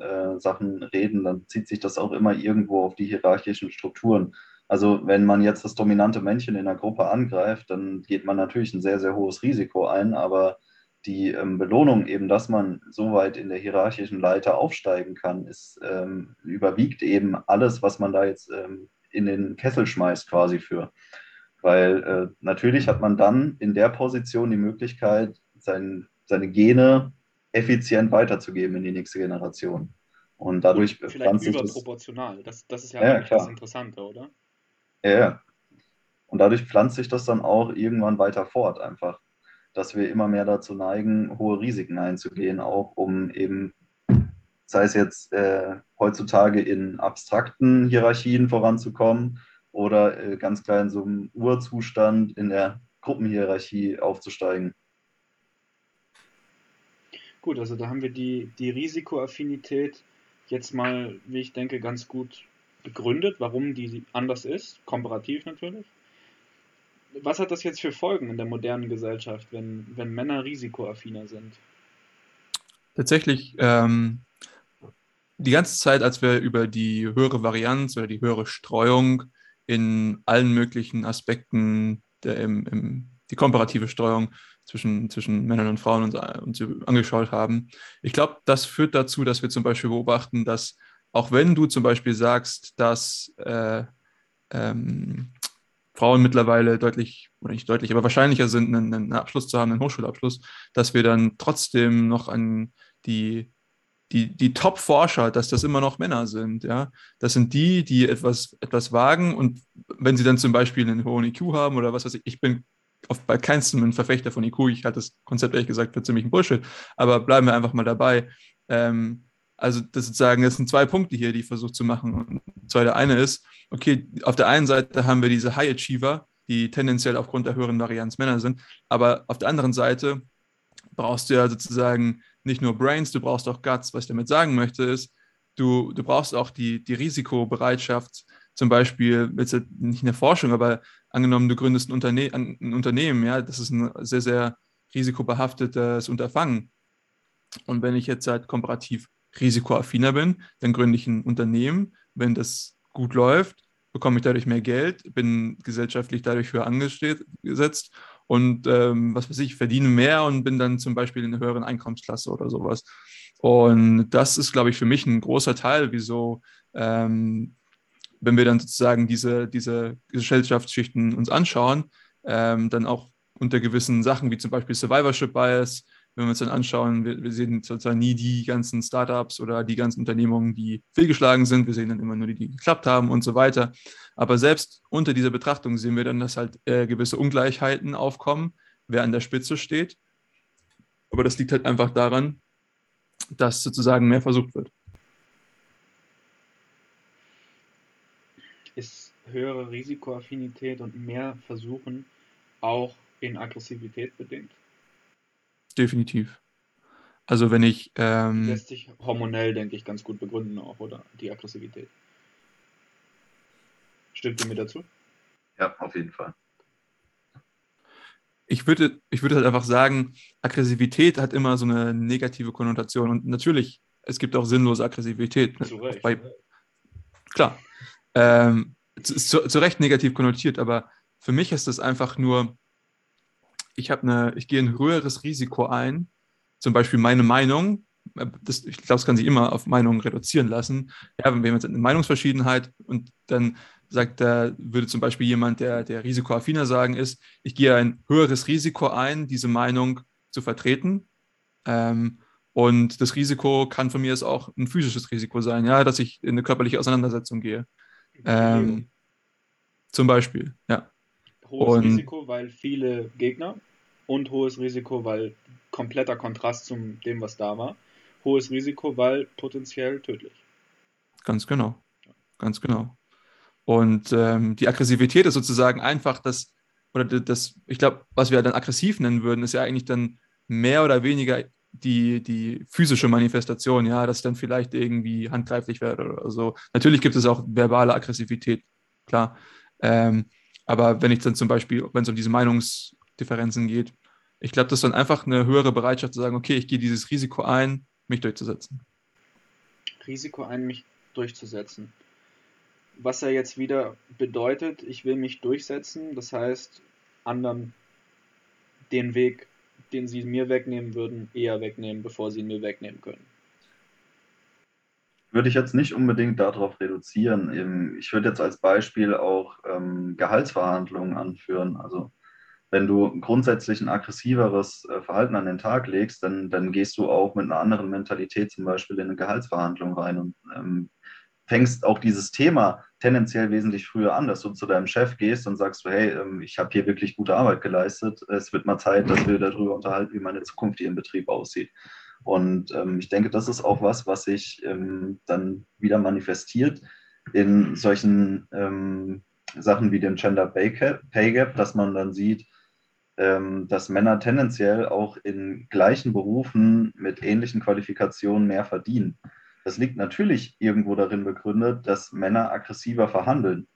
ähm, äh, reden, dann zieht sich das auch immer irgendwo auf die hierarchischen Strukturen. Also wenn man jetzt das dominante Männchen in der Gruppe angreift, dann geht man natürlich ein sehr, sehr hohes Risiko ein, aber die ähm, Belohnung eben, dass man so weit in der hierarchischen Leiter aufsteigen kann, ist, ähm, überwiegt eben alles, was man da jetzt ähm, in den Kessel schmeißt quasi für. Weil äh, natürlich hat man dann in der Position die Möglichkeit, sein, seine Gene effizient weiterzugeben in die nächste Generation. Und dadurch Und vielleicht überproportional. Das, das ist ja, ja das Interessante, oder? Ja, und dadurch pflanzt sich das dann auch irgendwann weiter fort, einfach, dass wir immer mehr dazu neigen, hohe Risiken einzugehen, auch um eben, sei es jetzt äh, heutzutage in abstrakten Hierarchien voranzukommen oder äh, ganz klar in so einem Urzustand in der Gruppenhierarchie aufzusteigen. Gut, also da haben wir die, die Risikoaffinität jetzt mal, wie ich denke, ganz gut begründet, warum die anders ist, komparativ natürlich was hat das jetzt für Folgen in der modernen Gesellschaft, wenn, wenn Männer risikoaffiner sind? Tatsächlich, ähm, die ganze Zeit, als wir über die höhere Varianz oder die höhere Streuung in allen möglichen Aspekten, der, im, im, die komparative Streuung zwischen, zwischen Männern und Frauen uns, uns angeschaut haben. Ich glaube, das führt dazu, dass wir zum Beispiel beobachten, dass auch wenn du zum Beispiel sagst, dass äh, ähm, Frauen mittlerweile deutlich, oder nicht deutlich, aber wahrscheinlicher sind, einen, einen Abschluss zu haben, einen Hochschulabschluss, dass wir dann trotzdem noch an die, die, die Top-Forscher, dass das immer noch Männer sind. Ja? Das sind die, die etwas, etwas wagen und wenn sie dann zum Beispiel einen hohen IQ haben oder was weiß ich, ich bin oft bei keinstem ein Verfechter von IQ, ich hatte das Konzept ehrlich gesagt für ziemlich ein Bullshit, aber bleiben wir einfach mal dabei. Ähm, also das sozusagen, das sind zwei Punkte hier, die ich versuche zu machen. Und zwar der eine ist, okay, auf der einen Seite haben wir diese High Achiever, die tendenziell aufgrund der höheren Varianz Männer sind, aber auf der anderen Seite brauchst du ja sozusagen nicht nur Brains, du brauchst auch Guts. Was ich damit sagen möchte, ist, du, du brauchst auch die, die Risikobereitschaft, zum Beispiel, jetzt nicht in der Forschung, aber angenommen, du gründest ein, Unterne ein Unternehmen, ja, das ist ein sehr, sehr risikobehaftetes Unterfangen. Und wenn ich jetzt halt komparativ risikoaffiner bin, dann gründe ich ein Unternehmen. Wenn das gut läuft, bekomme ich dadurch mehr Geld, bin gesellschaftlich dadurch höher angesetzt und ähm, was weiß ich, verdiene mehr und bin dann zum Beispiel in einer höheren Einkommensklasse oder sowas. Und das ist, glaube ich, für mich ein großer Teil, wieso, ähm, wenn wir dann sozusagen diese, diese Gesellschaftsschichten uns anschauen, ähm, dann auch unter gewissen Sachen wie zum Beispiel Survivorship Bias, wenn wir uns dann anschauen, wir, wir, sehen sozusagen nie die ganzen Startups oder die ganzen Unternehmungen, die fehlgeschlagen sind. Wir sehen dann immer nur die, die geklappt haben und so weiter. Aber selbst unter dieser Betrachtung sehen wir dann, dass halt äh, gewisse Ungleichheiten aufkommen, wer an der Spitze steht. Aber das liegt halt einfach daran, dass sozusagen mehr versucht wird. Ist höhere Risikoaffinität und mehr Versuchen auch in Aggressivität bedingt? Definitiv. Also wenn ich... Ähm, Lässt sich hormonell, denke ich, ganz gut begründen auch, oder? Die Aggressivität. Stimmt ihr mir dazu? Ja, auf jeden Fall. Ich würde, ich würde halt einfach sagen, Aggressivität hat immer so eine negative Konnotation. Und natürlich, es gibt auch sinnlose Aggressivität. Zu Recht. Bei, klar. Ähm, zu, zu Recht negativ konnotiert, aber für mich ist das einfach nur ich habe eine, ich gehe ein höheres Risiko ein, zum Beispiel meine Meinung, äh, das, ich glaube, das kann sich immer auf Meinungen reduzieren lassen. Ja, wenn wir jetzt eine Meinungsverschiedenheit und dann sagt, da würde zum Beispiel jemand, der, der risikoaffiner sagen ist, ich gehe ein höheres Risiko ein, diese Meinung zu vertreten. Ähm, und das Risiko kann von mir auch ein physisches Risiko sein, ja, dass ich in eine körperliche Auseinandersetzung gehe. Ähm, zum Beispiel, ja. Hohes und, Risiko, weil viele Gegner und hohes Risiko, weil kompletter Kontrast zu dem, was da war. Hohes Risiko, weil potenziell tödlich. Ganz genau. Ganz genau. Und ähm, die Aggressivität ist sozusagen einfach das, oder das, ich glaube, was wir dann aggressiv nennen würden, ist ja eigentlich dann mehr oder weniger die, die physische Manifestation, ja, dass dann vielleicht irgendwie handgreiflich wird oder so. Natürlich gibt es auch verbale Aggressivität, klar. Ähm, aber wenn ich dann zum Beispiel, wenn es um diese Meinungsdifferenzen geht, ich glaube, das ist dann einfach eine höhere Bereitschaft zu sagen, okay, ich gehe dieses Risiko ein, mich durchzusetzen. Risiko ein, mich durchzusetzen. Was ja jetzt wieder bedeutet, ich will mich durchsetzen, das heißt, anderen den Weg den sie mir wegnehmen würden, eher wegnehmen, bevor sie ihn mir wegnehmen können. Würde ich jetzt nicht unbedingt darauf reduzieren. Ich würde jetzt als Beispiel auch ähm, Gehaltsverhandlungen anführen. Also wenn du grundsätzlich ein aggressiveres äh, Verhalten an den Tag legst, dann, dann gehst du auch mit einer anderen Mentalität zum Beispiel in eine Gehaltsverhandlung rein und ähm, fängst auch dieses Thema tendenziell wesentlich früher an, dass du zu deinem Chef gehst und sagst, hey, ähm, ich habe hier wirklich gute Arbeit geleistet. Es wird mal Zeit, dass wir darüber unterhalten, wie meine Zukunft hier im Betrieb aussieht. Und ähm, ich denke, das ist auch was, was sich ähm, dann wieder manifestiert in solchen ähm, Sachen wie dem Gender Pay Gap, dass man dann sieht, ähm, dass Männer tendenziell auch in gleichen Berufen mit ähnlichen Qualifikationen mehr verdienen. Das liegt natürlich irgendwo darin begründet, dass Männer aggressiver verhandeln.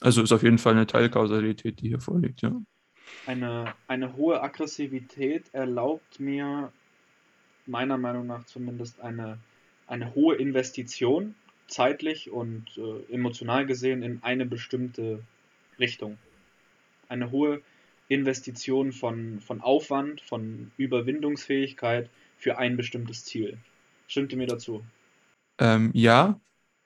Also ist auf jeden Fall eine Teilkausalität, die hier vorliegt, ja. Eine, eine hohe Aggressivität erlaubt mir meiner Meinung nach zumindest eine, eine hohe Investition, zeitlich und äh, emotional gesehen, in eine bestimmte Richtung eine hohe Investition von, von Aufwand, von Überwindungsfähigkeit für ein bestimmtes Ziel. Stimmt ihr mir dazu? Ähm, ja,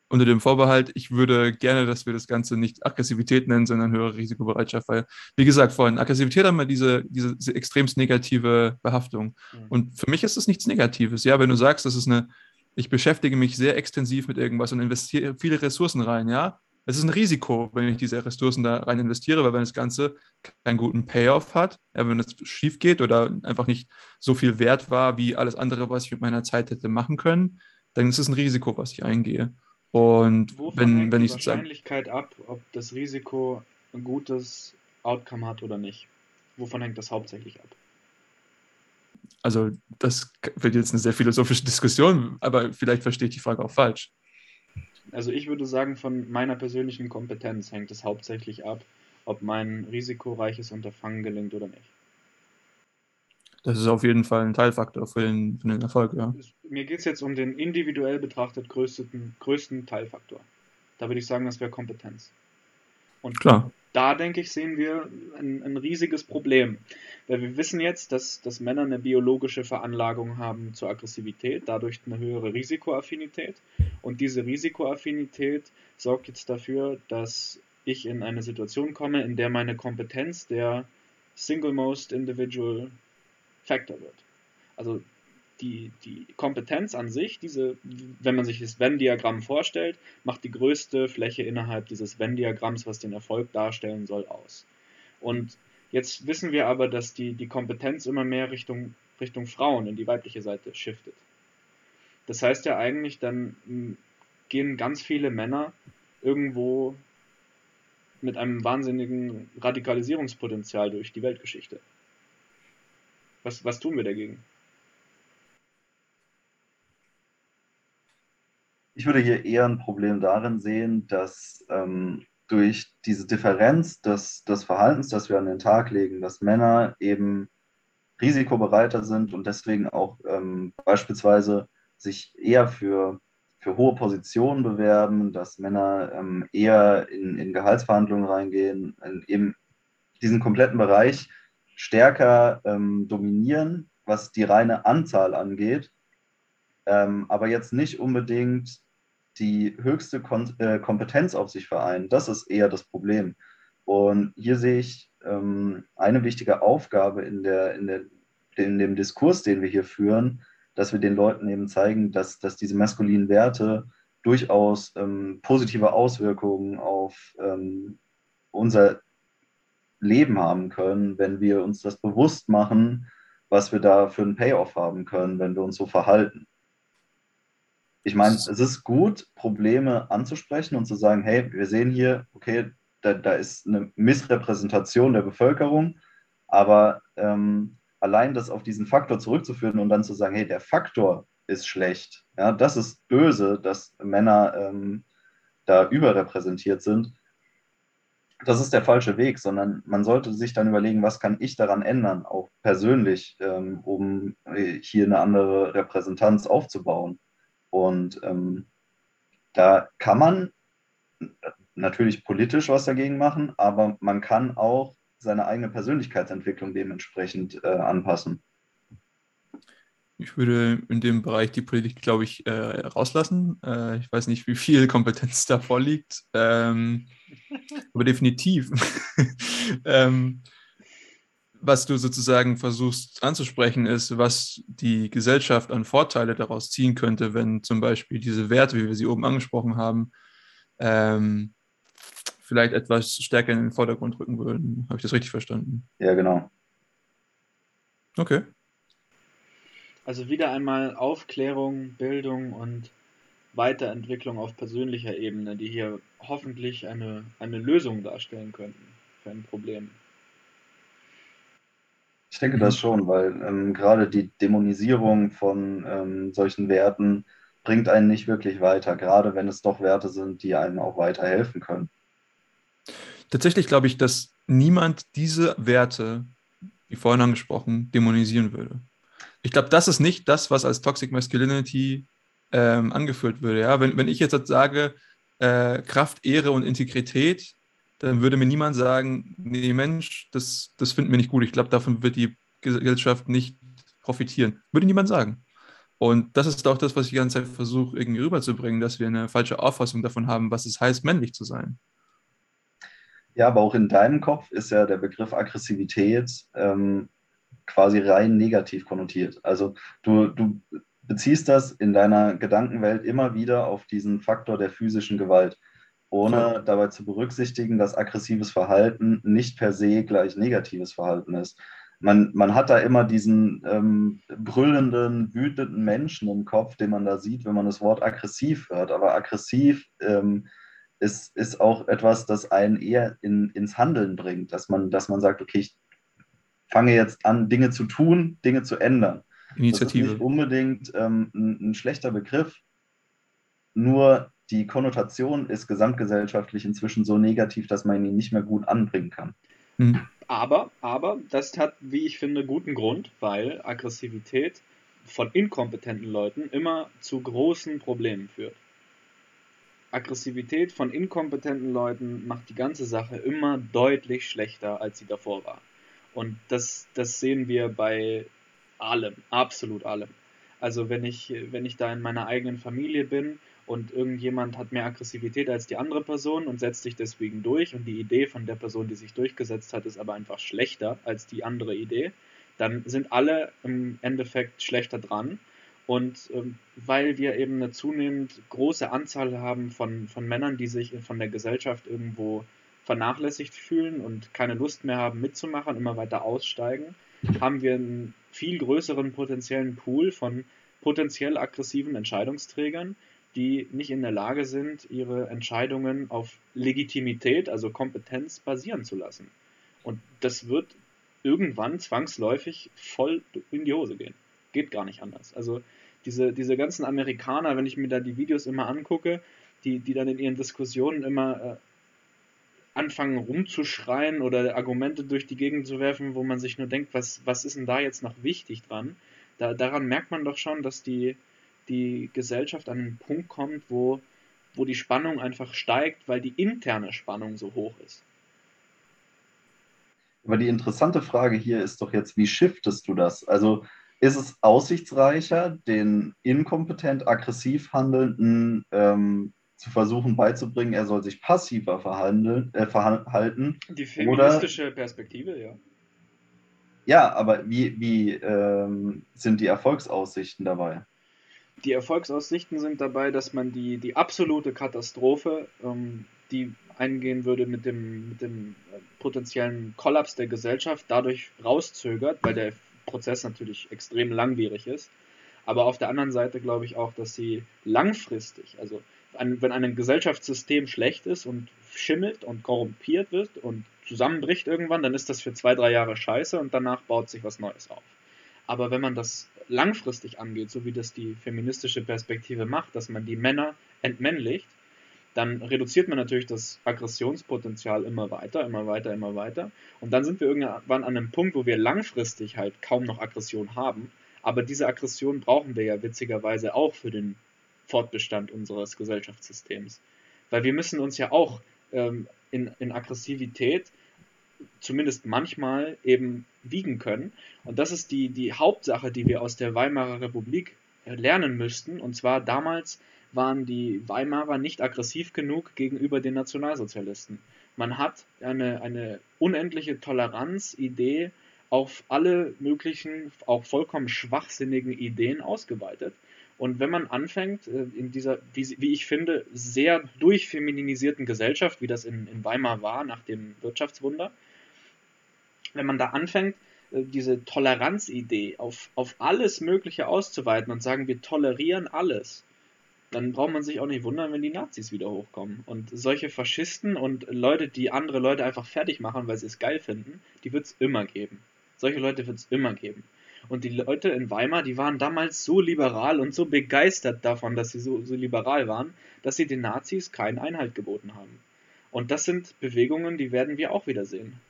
unter dem Vorbehalt, ich würde gerne, dass wir das Ganze nicht Aggressivität nennen, sondern höhere Risikobereitschaft, weil, wie gesagt, vorhin, Aggressivität haben wir diese, diese, diese extremst negative Behaftung. Mhm. Und für mich ist das nichts Negatives. Ja, wenn du sagst, das ist eine, ich beschäftige mich sehr extensiv mit irgendwas und investiere viele Ressourcen rein, ja, es ist ein Risiko, wenn ich diese Ressourcen da rein investiere, weil wenn das Ganze keinen guten Payoff hat, ja, wenn es schief geht oder einfach nicht so viel wert war wie alles andere, was ich mit meiner Zeit hätte machen können, dann ist es ein Risiko, was ich eingehe. Und Wovon wenn, hängt wenn die ich sozusagen. Wahrscheinlichkeit ab, ob das Risiko ein gutes Outcome hat oder nicht? Wovon hängt das hauptsächlich ab? Also, das wird jetzt eine sehr philosophische Diskussion, aber vielleicht verstehe ich die Frage auch falsch. Also ich würde sagen, von meiner persönlichen Kompetenz hängt es hauptsächlich ab, ob mein risikoreiches Unterfangen gelingt oder nicht. Das ist auf jeden Fall ein Teilfaktor für den, für den Erfolg, ja. Mir geht es jetzt um den individuell betrachtet größten, größten Teilfaktor. Da würde ich sagen, das wäre Kompetenz. Und Klar. da, denke ich, sehen wir ein, ein riesiges Problem. Weil wir wissen jetzt, dass, dass Männer eine biologische Veranlagung haben zur Aggressivität, dadurch eine höhere Risikoaffinität. Und diese Risikoaffinität sorgt jetzt dafür, dass ich in eine Situation komme, in der meine Kompetenz der Single Most Individual Factor wird. Also die, die Kompetenz an sich, diese, wenn man sich das Venn-Diagramm vorstellt, macht die größte Fläche innerhalb dieses Venn-Diagramms, was den Erfolg darstellen soll, aus. Und jetzt wissen wir aber, dass die, die Kompetenz immer mehr Richtung, Richtung Frauen in die weibliche Seite shiftet. Das heißt ja eigentlich, dann hm, gehen ganz viele Männer irgendwo mit einem wahnsinnigen Radikalisierungspotenzial durch die Weltgeschichte. Was, was tun wir dagegen? Ich würde hier eher ein Problem darin sehen, dass ähm, durch diese Differenz des, des Verhaltens, das wir an den Tag legen, dass Männer eben risikobereiter sind und deswegen auch ähm, beispielsweise sich eher für, für hohe Positionen bewerben, dass Männer ähm, eher in, in Gehaltsverhandlungen reingehen, in eben diesen kompletten Bereich stärker ähm, dominieren, was die reine Anzahl angeht, ähm, aber jetzt nicht unbedingt die höchste Kon äh, Kompetenz auf sich vereinen. Das ist eher das Problem. Und hier sehe ich ähm, eine wichtige Aufgabe in, der, in, der, in dem Diskurs, den wir hier führen, dass wir den Leuten eben zeigen, dass, dass diese maskulinen Werte durchaus ähm, positive Auswirkungen auf ähm, unser Leben haben können, wenn wir uns das bewusst machen, was wir da für einen Payoff haben können, wenn wir uns so verhalten. Ich meine, es ist gut, Probleme anzusprechen und zu sagen, hey, wir sehen hier, okay, da, da ist eine Missrepräsentation der Bevölkerung, aber ähm, allein das auf diesen Faktor zurückzuführen und dann zu sagen, hey, der Faktor ist schlecht, ja, das ist böse, dass Männer ähm, da überrepräsentiert sind, das ist der falsche Weg, sondern man sollte sich dann überlegen, was kann ich daran ändern, auch persönlich, ähm, um hier eine andere Repräsentanz aufzubauen. Und ähm, da kann man natürlich politisch was dagegen machen, aber man kann auch seine eigene Persönlichkeitsentwicklung dementsprechend äh, anpassen. Ich würde in dem Bereich die Politik, glaube ich, äh, rauslassen. Äh, ich weiß nicht, wie viel Kompetenz da vorliegt, ähm, aber definitiv. ähm, was du sozusagen versuchst anzusprechen, ist, was die Gesellschaft an Vorteile daraus ziehen könnte, wenn zum Beispiel diese Werte, wie wir sie oben angesprochen haben, ähm, vielleicht etwas stärker in den Vordergrund rücken würden. Habe ich das richtig verstanden? Ja, genau. Okay. Also wieder einmal Aufklärung, Bildung und Weiterentwicklung auf persönlicher Ebene, die hier hoffentlich eine, eine Lösung darstellen könnten für ein Problem. Ich denke das schon, weil ähm, gerade die Dämonisierung von ähm, solchen Werten bringt einen nicht wirklich weiter, gerade wenn es doch Werte sind, die einem auch weiterhelfen können. Tatsächlich glaube ich, dass niemand diese Werte, wie vorhin angesprochen, dämonisieren würde ich glaube, das ist nicht das, was als Toxic Masculinity ähm, angeführt würde. Ja? Wenn, wenn ich jetzt sage, äh, Kraft, Ehre und Integrität, dann würde mir niemand sagen, nee, Mensch, das, das finden wir nicht gut. Ich glaube, davon wird die Gesellschaft nicht profitieren. Würde niemand sagen. Und das ist auch das, was ich die ganze Zeit versuche, irgendwie rüberzubringen, dass wir eine falsche Auffassung davon haben, was es heißt, männlich zu sein. Ja, aber auch in deinem Kopf ist ja der Begriff Aggressivität ähm, quasi rein negativ konnotiert. Also du, du beziehst das in deiner Gedankenwelt immer wieder auf diesen Faktor der physischen Gewalt, ohne dabei zu berücksichtigen, dass aggressives Verhalten nicht per se gleich negatives Verhalten ist. Man, man hat da immer diesen ähm, brüllenden, wütenden Menschen im Kopf, den man da sieht, wenn man das Wort aggressiv hört. Aber aggressiv ähm, ist, ist auch etwas, das einen eher in, ins Handeln bringt, dass man, dass man sagt, okay, ich fange jetzt an, Dinge zu tun, Dinge zu ändern. Initiative. Das ist nicht unbedingt ähm, ein, ein schlechter Begriff, nur die Konnotation ist gesamtgesellschaftlich inzwischen so negativ, dass man ihn nicht mehr gut anbringen kann. Mhm. Aber, aber das hat, wie ich finde, guten Grund, weil Aggressivität von inkompetenten Leuten immer zu großen Problemen führt. Aggressivität von inkompetenten Leuten macht die ganze Sache immer deutlich schlechter, als sie davor war. Und das, das sehen wir bei allem, absolut allem. Also wenn ich, wenn ich da in meiner eigenen Familie bin und irgendjemand hat mehr Aggressivität als die andere Person und setzt sich deswegen durch und die Idee von der Person, die sich durchgesetzt hat, ist aber einfach schlechter als die andere Idee, dann sind alle im Endeffekt schlechter dran. Und ähm, weil wir eben eine zunehmend große Anzahl haben von, von Männern, die sich von der Gesellschaft irgendwo vernachlässigt fühlen und keine Lust mehr haben mitzumachen, immer weiter aussteigen, haben wir einen viel größeren potenziellen Pool von potenziell aggressiven Entscheidungsträgern, die nicht in der Lage sind, ihre Entscheidungen auf Legitimität, also Kompetenz basieren zu lassen. Und das wird irgendwann zwangsläufig voll in die Hose gehen. Geht gar nicht anders. Also diese, diese ganzen Amerikaner, wenn ich mir da die Videos immer angucke, die, die dann in ihren Diskussionen immer äh, anfangen rumzuschreien oder Argumente durch die Gegend zu werfen, wo man sich nur denkt, was, was ist denn da jetzt noch wichtig dran? Da, daran merkt man doch schon, dass die, die Gesellschaft an einen Punkt kommt, wo, wo die Spannung einfach steigt, weil die interne Spannung so hoch ist. Aber die interessante Frage hier ist doch jetzt, wie shiftest du das? Also ist es aussichtsreicher, den inkompetent aggressiv handelnden ähm, zu versuchen beizubringen, er soll sich passiver verhandeln, äh, verhalten. Die feministische oder, Perspektive, ja. Ja, aber wie, wie ähm, sind die Erfolgsaussichten dabei? Die Erfolgsaussichten sind dabei, dass man die, die absolute Katastrophe, ähm, die eingehen würde mit dem, mit dem äh, potenziellen Kollaps der Gesellschaft, dadurch rauszögert, weil der Prozess natürlich extrem langwierig ist. Aber auf der anderen Seite glaube ich auch, dass sie langfristig, also ein, wenn ein Gesellschaftssystem schlecht ist und schimmelt und korrumpiert wird und zusammenbricht irgendwann, dann ist das für zwei, drei Jahre scheiße und danach baut sich was Neues auf. Aber wenn man das langfristig angeht, so wie das die feministische Perspektive macht, dass man die Männer entmännlicht, dann reduziert man natürlich das Aggressionspotenzial immer weiter, immer weiter, immer weiter. Und dann sind wir irgendwann an einem Punkt, wo wir langfristig halt kaum noch Aggression haben. Aber diese Aggression brauchen wir ja witzigerweise auch für den Fortbestand unseres Gesellschaftssystems. Weil wir müssen uns ja auch ähm, in, in Aggressivität zumindest manchmal eben wiegen können. Und das ist die, die Hauptsache, die wir aus der Weimarer Republik äh, lernen müssten. Und zwar damals waren die Weimarer nicht aggressiv genug gegenüber den Nationalsozialisten. Man hat eine, eine unendliche Toleranzidee auf alle möglichen, auch vollkommen schwachsinnigen Ideen ausgeweitet. Und wenn man anfängt, äh, in dieser, wie, wie ich finde, sehr durchfeminisierten Gesellschaft, wie das in, in Weimar war nach dem Wirtschaftswunder, wenn man da anfängt, äh, diese Toleranzidee auf, auf alles Mögliche auszuweiten und sagen, wir tolerieren alles, dann braucht man sich auch nicht wundern, wenn die Nazis wieder hochkommen. Und solche Faschisten und Leute, die andere Leute einfach fertig machen, weil sie es geil finden, die wird es immer geben. Solche Leute wird es immer geben. Und die Leute in Weimar, die waren damals so liberal und so begeistert davon, dass sie so, so liberal waren, dass sie den Nazis keinen Einhalt geboten haben. Und das sind Bewegungen, die werden wir auch wieder sehen.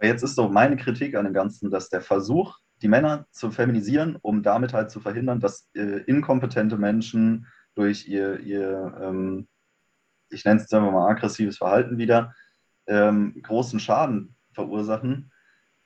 Jetzt ist so meine Kritik an dem Ganzen, dass der Versuch, die Männer zu feminisieren, um damit halt zu verhindern, dass äh, inkompetente Menschen durch ihr, ihr ähm, ich nenne es jetzt einfach mal aggressives Verhalten wieder, ähm, großen Schaden verursachen,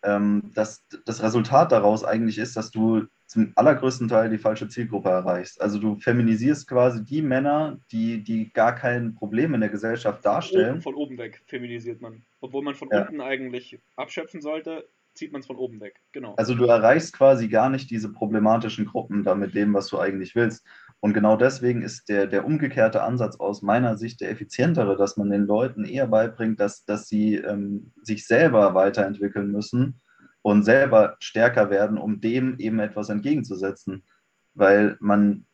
ähm, dass das Resultat daraus eigentlich ist, dass du zum allergrößten Teil die falsche Zielgruppe erreichst. Also du feminisierst quasi die Männer, die, die gar kein Problem in der Gesellschaft darstellen. Von oben, von oben weg feminisiert man. Obwohl man von ja. unten eigentlich abschöpfen sollte, zieht man es von oben weg. Genau. Also du erreichst quasi gar nicht diese problematischen Gruppen da mit dem, was du eigentlich willst. Und genau deswegen ist der, der umgekehrte Ansatz aus meiner Sicht der effizientere, dass man den Leuten eher beibringt, dass, dass sie ähm, sich selber weiterentwickeln müssen und selber stärker werden, um dem eben etwas entgegenzusetzen. Weil man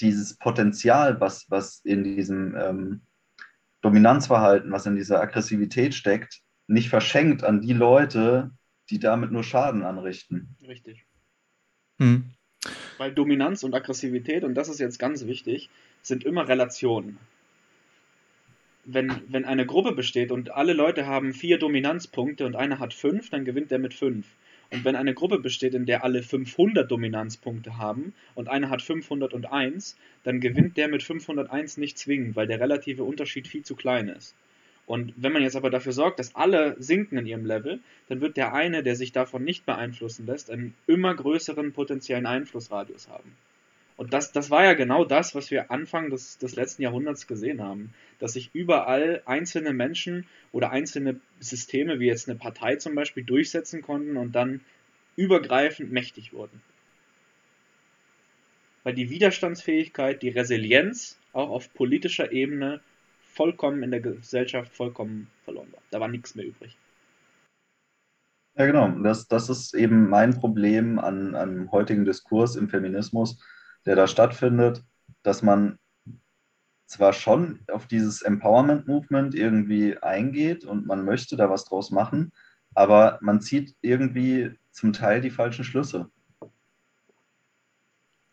dieses Potenzial, was, was in diesem ähm, Dominanzverhalten, was in dieser Aggressivität steckt, nicht verschenkt an die Leute, die damit nur Schaden anrichten. Richtig. Hm. Weil Dominanz und Aggressivität, und das ist jetzt ganz wichtig, sind immer Relationen. Wenn, wenn eine Gruppe besteht und alle Leute haben vier Dominanzpunkte und einer hat fünf, dann gewinnt der mit fünf. Und wenn eine Gruppe besteht, in der alle 500 Dominanzpunkte haben und einer hat 501, dann gewinnt der mit 501 nicht zwingend, weil der relative Unterschied viel zu klein ist. Und wenn man jetzt aber dafür sorgt, dass alle sinken in ihrem Level, dann wird der eine, der sich davon nicht beeinflussen lässt, einen immer größeren potenziellen Einflussradius haben. Und das, das war ja genau das, was wir Anfang des, des letzten Jahrhunderts gesehen haben, dass sich überall einzelne Menschen oder einzelne Systeme, wie jetzt eine Partei zum Beispiel, durchsetzen konnten und dann übergreifend mächtig wurden. Weil die Widerstandsfähigkeit, die Resilienz auch auf politischer Ebene vollkommen in der Gesellschaft vollkommen verloren war. Da war nichts mehr übrig. Ja, genau. Das, das ist eben mein Problem an, an heutigen Diskurs im Feminismus, der da stattfindet, dass man zwar schon auf dieses Empowerment-Movement irgendwie eingeht und man möchte da was draus machen, aber man zieht irgendwie zum Teil die falschen Schlüsse.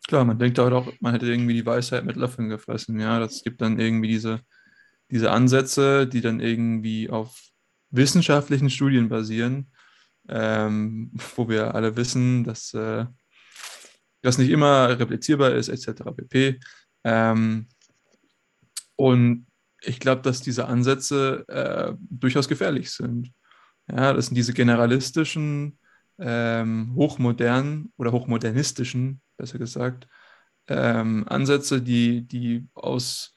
Klar, man denkt halt auch, man hätte irgendwie die Weisheit mit Löffeln gefressen. Ja, das gibt dann irgendwie diese diese Ansätze, die dann irgendwie auf wissenschaftlichen Studien basieren, ähm, wo wir alle wissen, dass äh, das nicht immer replizierbar ist, etc. pp. Ähm, und ich glaube, dass diese Ansätze äh, durchaus gefährlich sind. Ja, das sind diese generalistischen, ähm, hochmodernen oder hochmodernistischen, besser gesagt, ähm, Ansätze, die, die aus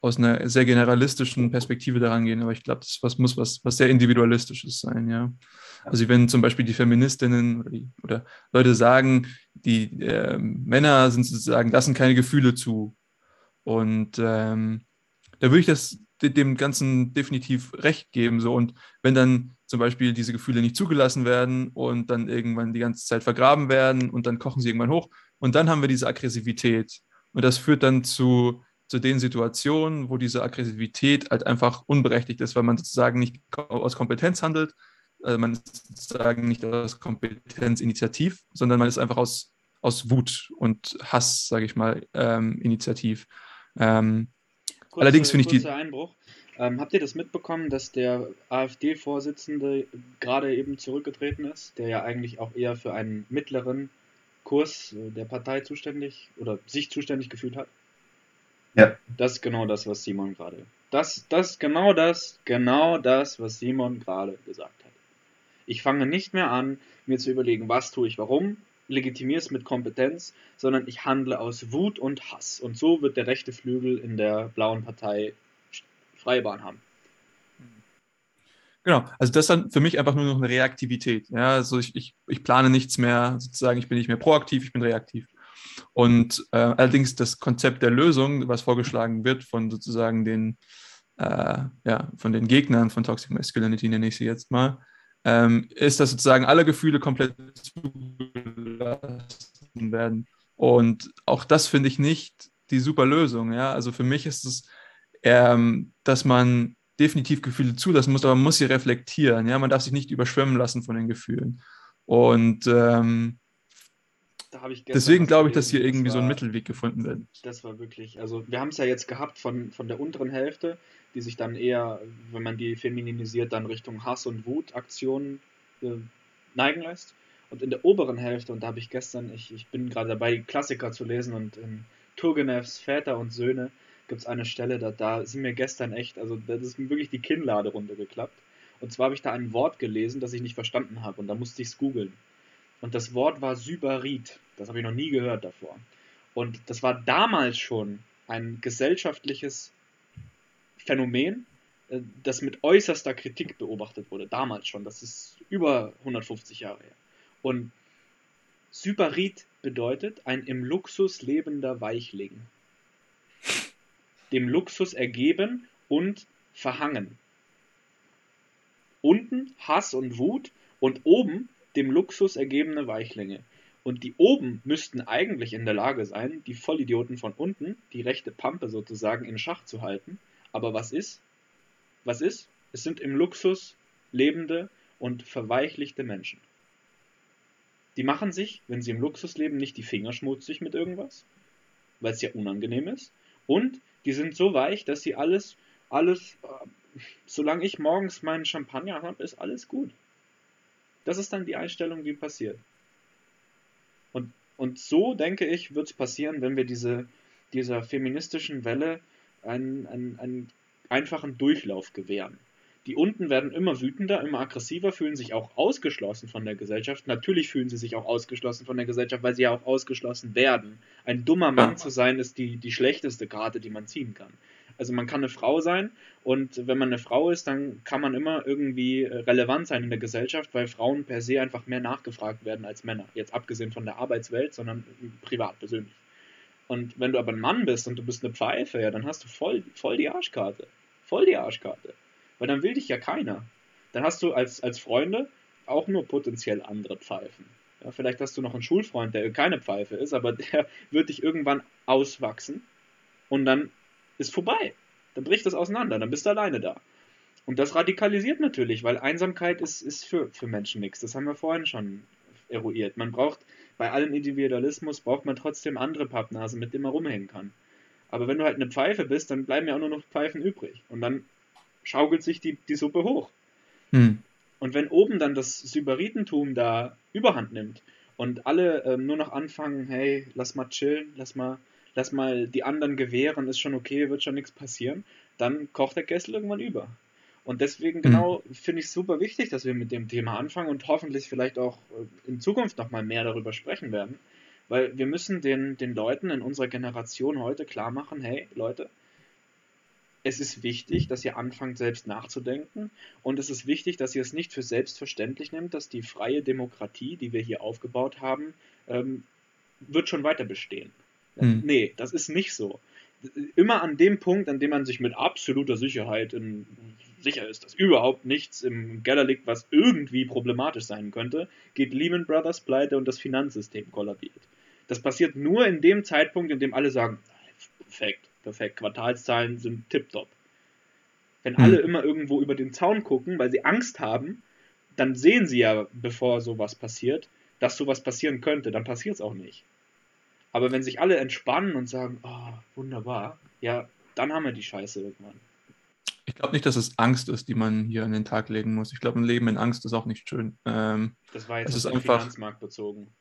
aus einer sehr generalistischen Perspektive daran gehen, aber ich glaube, das was, muss was, was sehr Individualistisches sein, ja. Also wenn zum Beispiel die Feministinnen oder, die, oder Leute sagen, die äh, Männer sind sozusagen, lassen keine Gefühle zu. Und ähm, da würde ich das dem Ganzen definitiv recht geben. So. Und wenn dann zum Beispiel diese Gefühle nicht zugelassen werden und dann irgendwann die ganze Zeit vergraben werden und dann kochen sie irgendwann hoch und dann haben wir diese Aggressivität. Und das führt dann zu zu den Situationen, wo diese Aggressivität halt einfach unberechtigt ist, weil man sozusagen nicht aus Kompetenz handelt, also man ist sozusagen nicht aus Kompetenz initiativ, sondern man ist einfach aus, aus Wut und Hass, sage ich mal, ähm, initiativ. Ähm, kurze, allerdings finde ich die. Einbruch. Ähm, habt ihr das mitbekommen, dass der AfD-Vorsitzende gerade eben zurückgetreten ist, der ja eigentlich auch eher für einen mittleren Kurs der Partei zuständig oder sich zuständig gefühlt hat? Ja. Das ist genau das, was Simon gerade Das, das, genau das, genau das, was Simon gerade gesagt hat. Ich fange nicht mehr an, mir zu überlegen, was tue ich, warum, legitimiere es mit Kompetenz, sondern ich handle aus Wut und Hass. Und so wird der rechte Flügel in der blauen Partei freie Bahn haben. Genau, also das ist dann für mich einfach nur noch eine Reaktivität. Ja, also ich, ich, ich plane nichts mehr, sozusagen, ich bin nicht mehr proaktiv, ich bin reaktiv. Und äh, allerdings das Konzept der Lösung, was vorgeschlagen wird von sozusagen den, äh, ja, von den Gegnern von Toxic Masculinity, nenne ich sie jetzt mal, ähm, ist, dass sozusagen alle Gefühle komplett zugelassen werden. Und auch das finde ich nicht die super Lösung. Ja? Also für mich ist es, ähm, dass man definitiv Gefühle zulassen muss, aber man muss sie reflektieren. Ja? Man darf sich nicht überschwemmen lassen von den Gefühlen. Und ähm, deswegen glaube ich, dass hier irgendwie war, so ein Mittelweg gefunden wird. Das war wirklich, also wir haben es ja jetzt gehabt von, von der unteren Hälfte, die sich dann eher, wenn man die feminisiert, dann Richtung Hass- und Wutaktionen äh, neigen lässt. Und in der oberen Hälfte, und da habe ich gestern, ich, ich bin gerade dabei, Klassiker zu lesen und in Turgenevs Väter und Söhne gibt es eine Stelle, da, da sind mir gestern echt, also das ist mir wirklich die Kinnlade runtergeklappt. Und zwar habe ich da ein Wort gelesen, das ich nicht verstanden habe und da musste ich es googeln. Und das Wort war Sybarit. Das habe ich noch nie gehört davor. Und das war damals schon ein gesellschaftliches Phänomen, äh, das mit äußerster Kritik beobachtet wurde. Damals schon. Das ist über 150 Jahre her. Und Sybarit bedeutet ein im Luxus lebender Weichling dem Luxus ergeben und verhangen. Unten Hass und Wut und oben dem Luxus ergebene Weichlinge. Und die oben müssten eigentlich in der Lage sein, die Vollidioten von unten, die rechte Pampe sozusagen, in Schach zu halten. Aber was ist? Was ist? Es sind im Luxus lebende und verweichlichte Menschen. Die machen sich, wenn sie im Luxus leben, nicht die Finger schmutzig mit irgendwas, weil es ja unangenehm ist. Und die sind so weich, dass sie alles, alles, äh, solange ich morgens meinen Champagner habe, ist alles gut. Das ist dann die Einstellung, die passiert. Und, und so, denke ich, wird es passieren, wenn wir diese, dieser feministischen Welle einen, einen, einen einfachen Durchlauf gewähren. Die unten werden immer wütender, immer aggressiver, fühlen sich auch ausgeschlossen von der Gesellschaft. Natürlich fühlen sie sich auch ausgeschlossen von der Gesellschaft, weil sie ja auch ausgeschlossen werden. Ein dummer Mann zu sein, ist die, die schlechteste Karte, die man ziehen kann. Also man kann eine Frau sein und wenn man eine Frau ist, dann kann man immer irgendwie äh, relevant sein in der Gesellschaft, weil Frauen per se einfach mehr nachgefragt werden als Männer. Jetzt abgesehen von der Arbeitswelt, sondern privat, persönlich. Und wenn du aber ein Mann bist und du bist eine Pfeife, ja, dann hast du voll, voll die Arschkarte. Voll die Arschkarte. Weil dann will dich ja keiner. Dann hast du als, als Freunde auch nur potenziell andere Pfeifen. Ja, vielleicht hast du noch einen Schulfreund, der keine Pfeife ist, aber der wird dich irgendwann auswachsen und dann ist vorbei. Dann bricht das auseinander, dann bist du alleine da. Und das radikalisiert natürlich, weil Einsamkeit ist, ist für, für Menschen nichts. Das haben wir vorhin schon eruiert. Man braucht, bei allem Individualismus braucht man trotzdem andere Pappnasen, mit denen man rumhängen kann. Aber wenn du halt eine Pfeife bist, dann bleiben ja auch nur noch Pfeifen übrig. Und dann schaukelt sich die, die Suppe hoch. Hm. Und wenn oben dann das Sybaritentum da überhand nimmt und alle ähm, nur noch anfangen, hey, lass mal chillen, lass mal, lass mal die anderen gewähren, ist schon okay, wird schon nichts passieren, dann kocht der Kessel irgendwann über. Und deswegen hm. genau finde ich es super wichtig, dass wir mit dem Thema anfangen und hoffentlich vielleicht auch äh, in Zukunft nochmal mehr darüber sprechen werden. Weil wir müssen den, den Leuten in unserer Generation heute klar machen, hey Leute, es ist wichtig, dass ihr anfangt, selbst nachzudenken. Und es ist wichtig, dass ihr es nicht für selbstverständlich nehmt, dass die freie Demokratie, die wir hier aufgebaut haben, ähm, wird schon weiter bestehen. Hm. Nee, das ist nicht so. Immer an dem Punkt, an dem man sich mit absoluter Sicherheit in, sicher ist, dass überhaupt nichts im Keller liegt, was irgendwie problematisch sein könnte, geht Lehman Brothers pleite und das Finanzsystem kollabiert. Das passiert nur in dem Zeitpunkt, in dem alle sagen, perfekt, perfekt. Quartalszahlen sind tipptopp. Wenn hm. alle immer irgendwo über den Zaun gucken, weil sie Angst haben, dann sehen sie ja, bevor sowas passiert, dass sowas passieren könnte. Dann passiert es auch nicht. Aber wenn sich alle entspannen und sagen, oh, wunderbar, ja, dann haben wir die Scheiße irgendwann. Ich glaube nicht, dass es Angst ist, die man hier an den Tag legen muss. Ich glaube, ein Leben in Angst ist auch nicht schön. Ähm, das war jetzt auf den Finanzmarkt bezogen.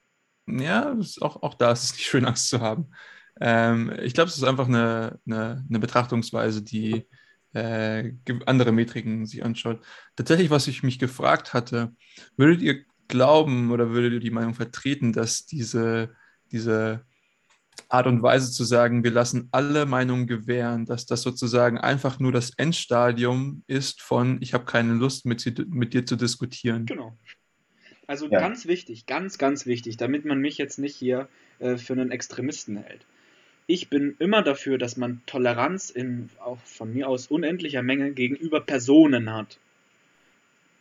Ja, auch, auch da ist es nicht schön, Angst zu haben. Ähm, ich glaube, es ist einfach eine, eine, eine Betrachtungsweise, die äh, andere Metriken sich anschaut. Tatsächlich, was ich mich gefragt hatte, würdet ihr glauben oder würdet ihr die Meinung vertreten, dass diese, diese Art und Weise zu sagen, wir lassen alle Meinungen gewähren, dass das sozusagen einfach nur das Endstadium ist von, ich habe keine Lust mit, mit dir zu diskutieren. Genau. Also ja. ganz wichtig, ganz, ganz wichtig, damit man mich jetzt nicht hier äh, für einen Extremisten hält. Ich bin immer dafür, dass man Toleranz in auch von mir aus unendlicher Menge gegenüber Personen hat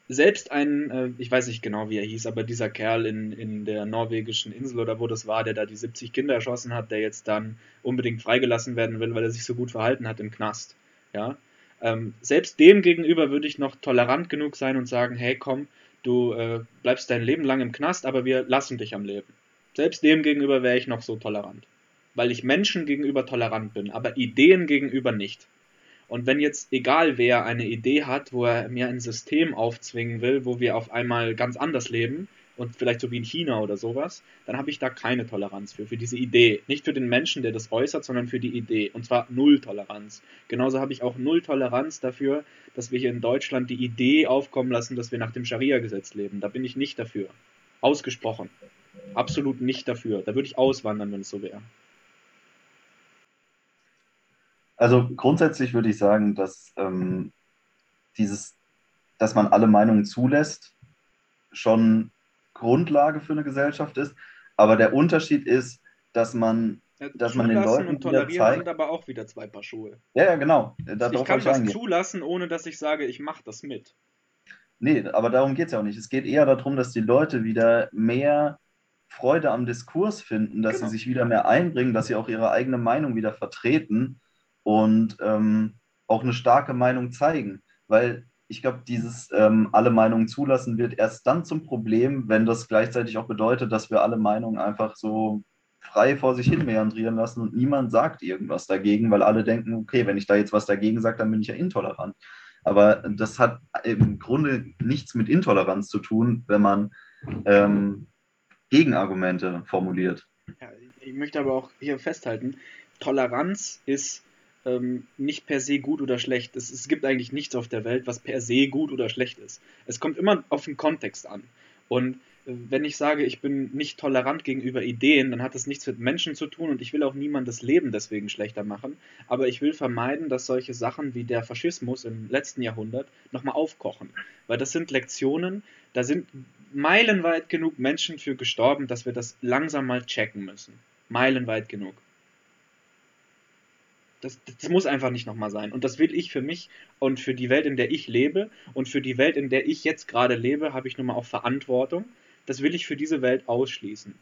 selbst ein, äh, ich weiß nicht genau, wie er hieß, aber dieser Kerl in, in der norwegischen Insel oder wo das war, der da die 70 Kinder erschossen hat, der jetzt dann unbedingt freigelassen werden will, weil er sich so gut verhalten hat im Knast. Ja. Ähm, selbst dem gegenüber würde ich noch tolerant genug sein und sagen, hey komm, du äh, bleibst dein Leben lang im Knast, aber wir lassen dich am Leben. Selbst dem gegenüber wäre ich noch so tolerant. Weil ich Menschen gegenüber tolerant bin, aber Ideen gegenüber nicht. Und wenn jetzt egal wer eine Idee hat, wo er mir ein System aufzwingen will, wo wir auf einmal ganz anders leben und vielleicht so wie in China oder sowas, dann habe ich da keine Toleranz für, für diese Idee. Nicht für den Menschen, der das äußert, sondern für die Idee. Und zwar null Toleranz. Genauso habe ich auch null Toleranz dafür, dass wir hier in Deutschland die Idee aufkommen lassen, dass wir nach dem Scharia-Gesetz leben. Da bin ich nicht dafür. Ausgesprochen. Absolut nicht dafür. Da würde ich auswandern, wenn es so wäre. Also grundsätzlich würde ich sagen, dass ähm, dieses, dass man alle Meinungen zulässt, schon Grundlage für eine Gesellschaft ist. Aber der Unterschied ist, dass man, ja, dass man den Leuten und tolerieren zeigt, sind aber auch wieder zwei Paar Schuhe. Ja, ja, genau. Darauf ich kann was eingehen. zulassen, ohne dass ich sage, ich mache das mit. Nee, aber darum geht es ja auch nicht. Es geht eher darum, dass die Leute wieder mehr Freude am Diskurs finden, dass genau. sie sich wieder mehr einbringen, dass sie auch ihre eigene Meinung wieder vertreten und ähm, auch eine starke Meinung zeigen. Weil ich glaube, dieses ähm, alle Meinungen zulassen wird erst dann zum Problem, wenn das gleichzeitig auch bedeutet, dass wir alle Meinungen einfach so frei vor sich hin meandrieren lassen und niemand sagt irgendwas dagegen, weil alle denken, okay, wenn ich da jetzt was dagegen sage, dann bin ich ja intolerant. Aber das hat im Grunde nichts mit Intoleranz zu tun, wenn man ähm, Gegenargumente formuliert. Ja, ich möchte aber auch hier festhalten, Toleranz ist ähm, nicht per se gut oder schlecht. Es, es gibt eigentlich nichts auf der Welt, was per se gut oder schlecht ist. Es kommt immer auf den Kontext an. Und äh, wenn ich sage, ich bin nicht tolerant gegenüber Ideen, dann hat das nichts mit Menschen zu tun und ich will auch niemandes Leben deswegen schlechter machen. Aber ich will vermeiden, dass solche Sachen wie der Faschismus im letzten Jahrhundert nochmal aufkochen. Weil das sind Lektionen, da sind meilenweit genug Menschen für gestorben, dass wir das langsam mal checken müssen. Meilenweit genug. Das, das muss einfach nicht nochmal sein. Und das will ich für mich und für die Welt, in der ich lebe und für die Welt, in der ich jetzt gerade lebe, habe ich nun mal auch Verantwortung. Das will ich für diese Welt ausschließen.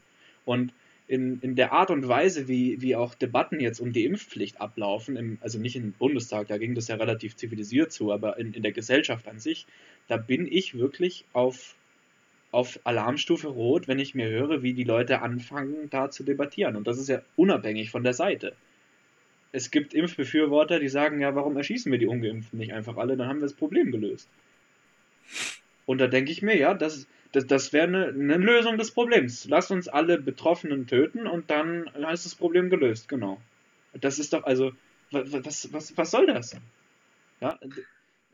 Und in, in der Art und Weise, wie, wie auch Debatten jetzt um die Impfpflicht ablaufen, im, also nicht im Bundestag, da ging das ja relativ zivilisiert zu, aber in, in der Gesellschaft an sich, da bin ich wirklich auf, auf Alarmstufe rot, wenn ich mir höre, wie die Leute anfangen, da zu debattieren. Und das ist ja unabhängig von der Seite es gibt Impfbefürworter, die sagen, ja, warum erschießen wir die Ungeimpften nicht einfach alle? Dann haben wir das Problem gelöst. Und da denke ich mir, ja, das, das, das wäre eine, eine Lösung des Problems. Lass uns alle Betroffenen töten und dann ist das Problem gelöst, genau. Das ist doch, also, was, was, was soll das? Ja,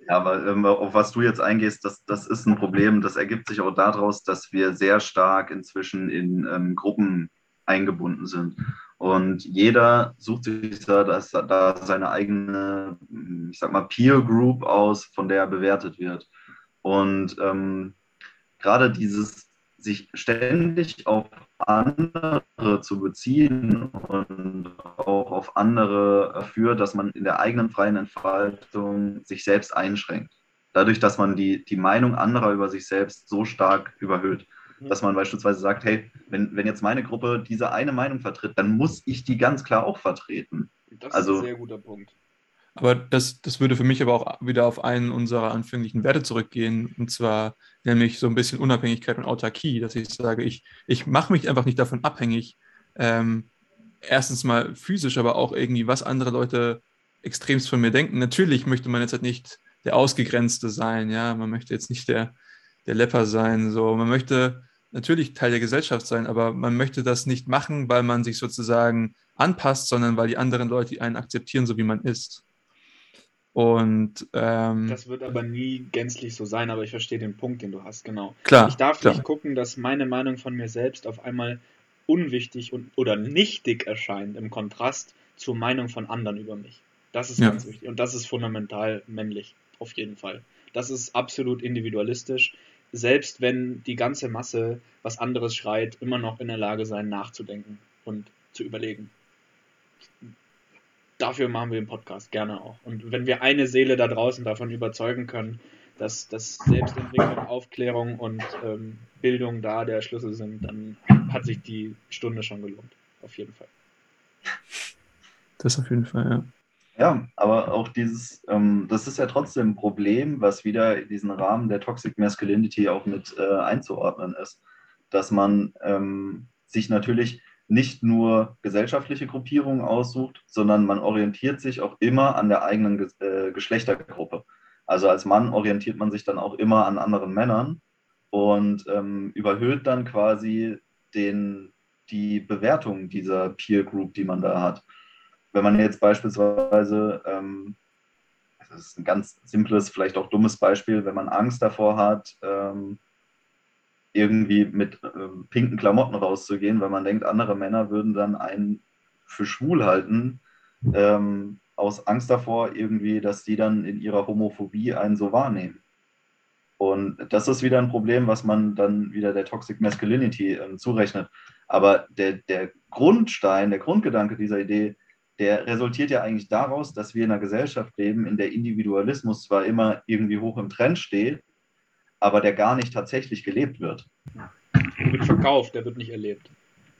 ja, aber ähm, auf was du jetzt eingehst, das, das ist ein Problem. Das ergibt sich auch daraus, dass wir sehr stark inzwischen in ähm, Gruppen eingebunden sind. Und jeder sucht sich da, da seine eigene, ich sag mal, Peer Group aus, von der er bewertet wird. Und ähm, gerade dieses sich ständig auf andere zu beziehen und auch auf andere dafür, dass man in der eigenen freien Entfaltung sich selbst einschränkt. Dadurch, dass man die, die Meinung anderer über sich selbst so stark überhöht. Dass man beispielsweise sagt, hey, wenn, wenn jetzt meine Gruppe diese eine Meinung vertritt, dann muss ich die ganz klar auch vertreten. Das also, ist ein sehr guter Punkt. Aber das, das würde für mich aber auch wieder auf einen unserer anfänglichen Werte zurückgehen, und zwar nämlich so ein bisschen Unabhängigkeit und Autarkie, dass ich sage, ich, ich mache mich einfach nicht davon abhängig, ähm, erstens mal physisch, aber auch irgendwie, was andere Leute extremst von mir denken. Natürlich möchte man jetzt halt nicht der Ausgegrenzte sein, ja, man möchte jetzt nicht der, der Lepper sein, so, man möchte natürlich Teil der Gesellschaft sein, aber man möchte das nicht machen, weil man sich sozusagen anpasst, sondern weil die anderen Leute einen akzeptieren, so wie man ist. Und ähm, das wird aber nie gänzlich so sein, aber ich verstehe den Punkt, den du hast, genau. Klar. Ich darf klar. nicht gucken, dass meine Meinung von mir selbst auf einmal unwichtig und, oder nichtig erscheint im Kontrast zur Meinung von anderen über mich. Das ist Ja. ganz wichtig und das ist fundamental männlich, auf jeden Fall. Das ist absolut individualistisch, selbst wenn die ganze Masse was anderes schreit, immer noch in der Lage sein, nachzudenken und zu überlegen. Dafür machen wir den Podcast gerne auch. Und wenn wir eine Seele da draußen davon überzeugen können, dass, dass Selbstentwicklung, Aufklärung und ähm, Bildung da der Schlüssel sind, dann hat sich die Stunde schon gelohnt. Auf jeden Fall. das auf jeden Fall, ja. Ja, aber auch dieses, ähm, das ist ja trotzdem ein Problem, was wieder in diesen Rahmen der Toxic Masculinity auch mit äh, einzuordnen ist. Dass man ähm, sich natürlich nicht nur gesellschaftliche Gruppierungen aussucht, sondern man orientiert sich auch immer an der eigenen Ge äh, Geschlechtergruppe. Also als Mann orientiert man sich dann auch immer an anderen Männern und ähm, überhöht dann quasi den, die Bewertung dieser Peer Group, die man da hat wenn man jetzt beispielsweise, ähm, das ist ein ganz simples, vielleicht auch dummes Beispiel, wenn man Angst davor hat, ähm, irgendwie mit ähm, pinken Klamotten rauszugehen, weil man denkt, andere Männer würden dann einen für schwul halten, ähm, aus Angst davor irgendwie, dass die dann in ihrer Homophobie einen so wahrnehmen. Und das ist wieder ein Problem, was man dann wieder der Toxic Masculinity ähm, zurechnet. Aber der, der Grundstein, der Grundgedanke dieser Idee, der resultiert ja eigentlich daraus, dass wir in einer Gesellschaft leben, in der Individualismus zwar immer irgendwie hoch im Trend steht, aber der gar nicht tatsächlich gelebt wird. Der wird verkauft, der wird nicht erlebt.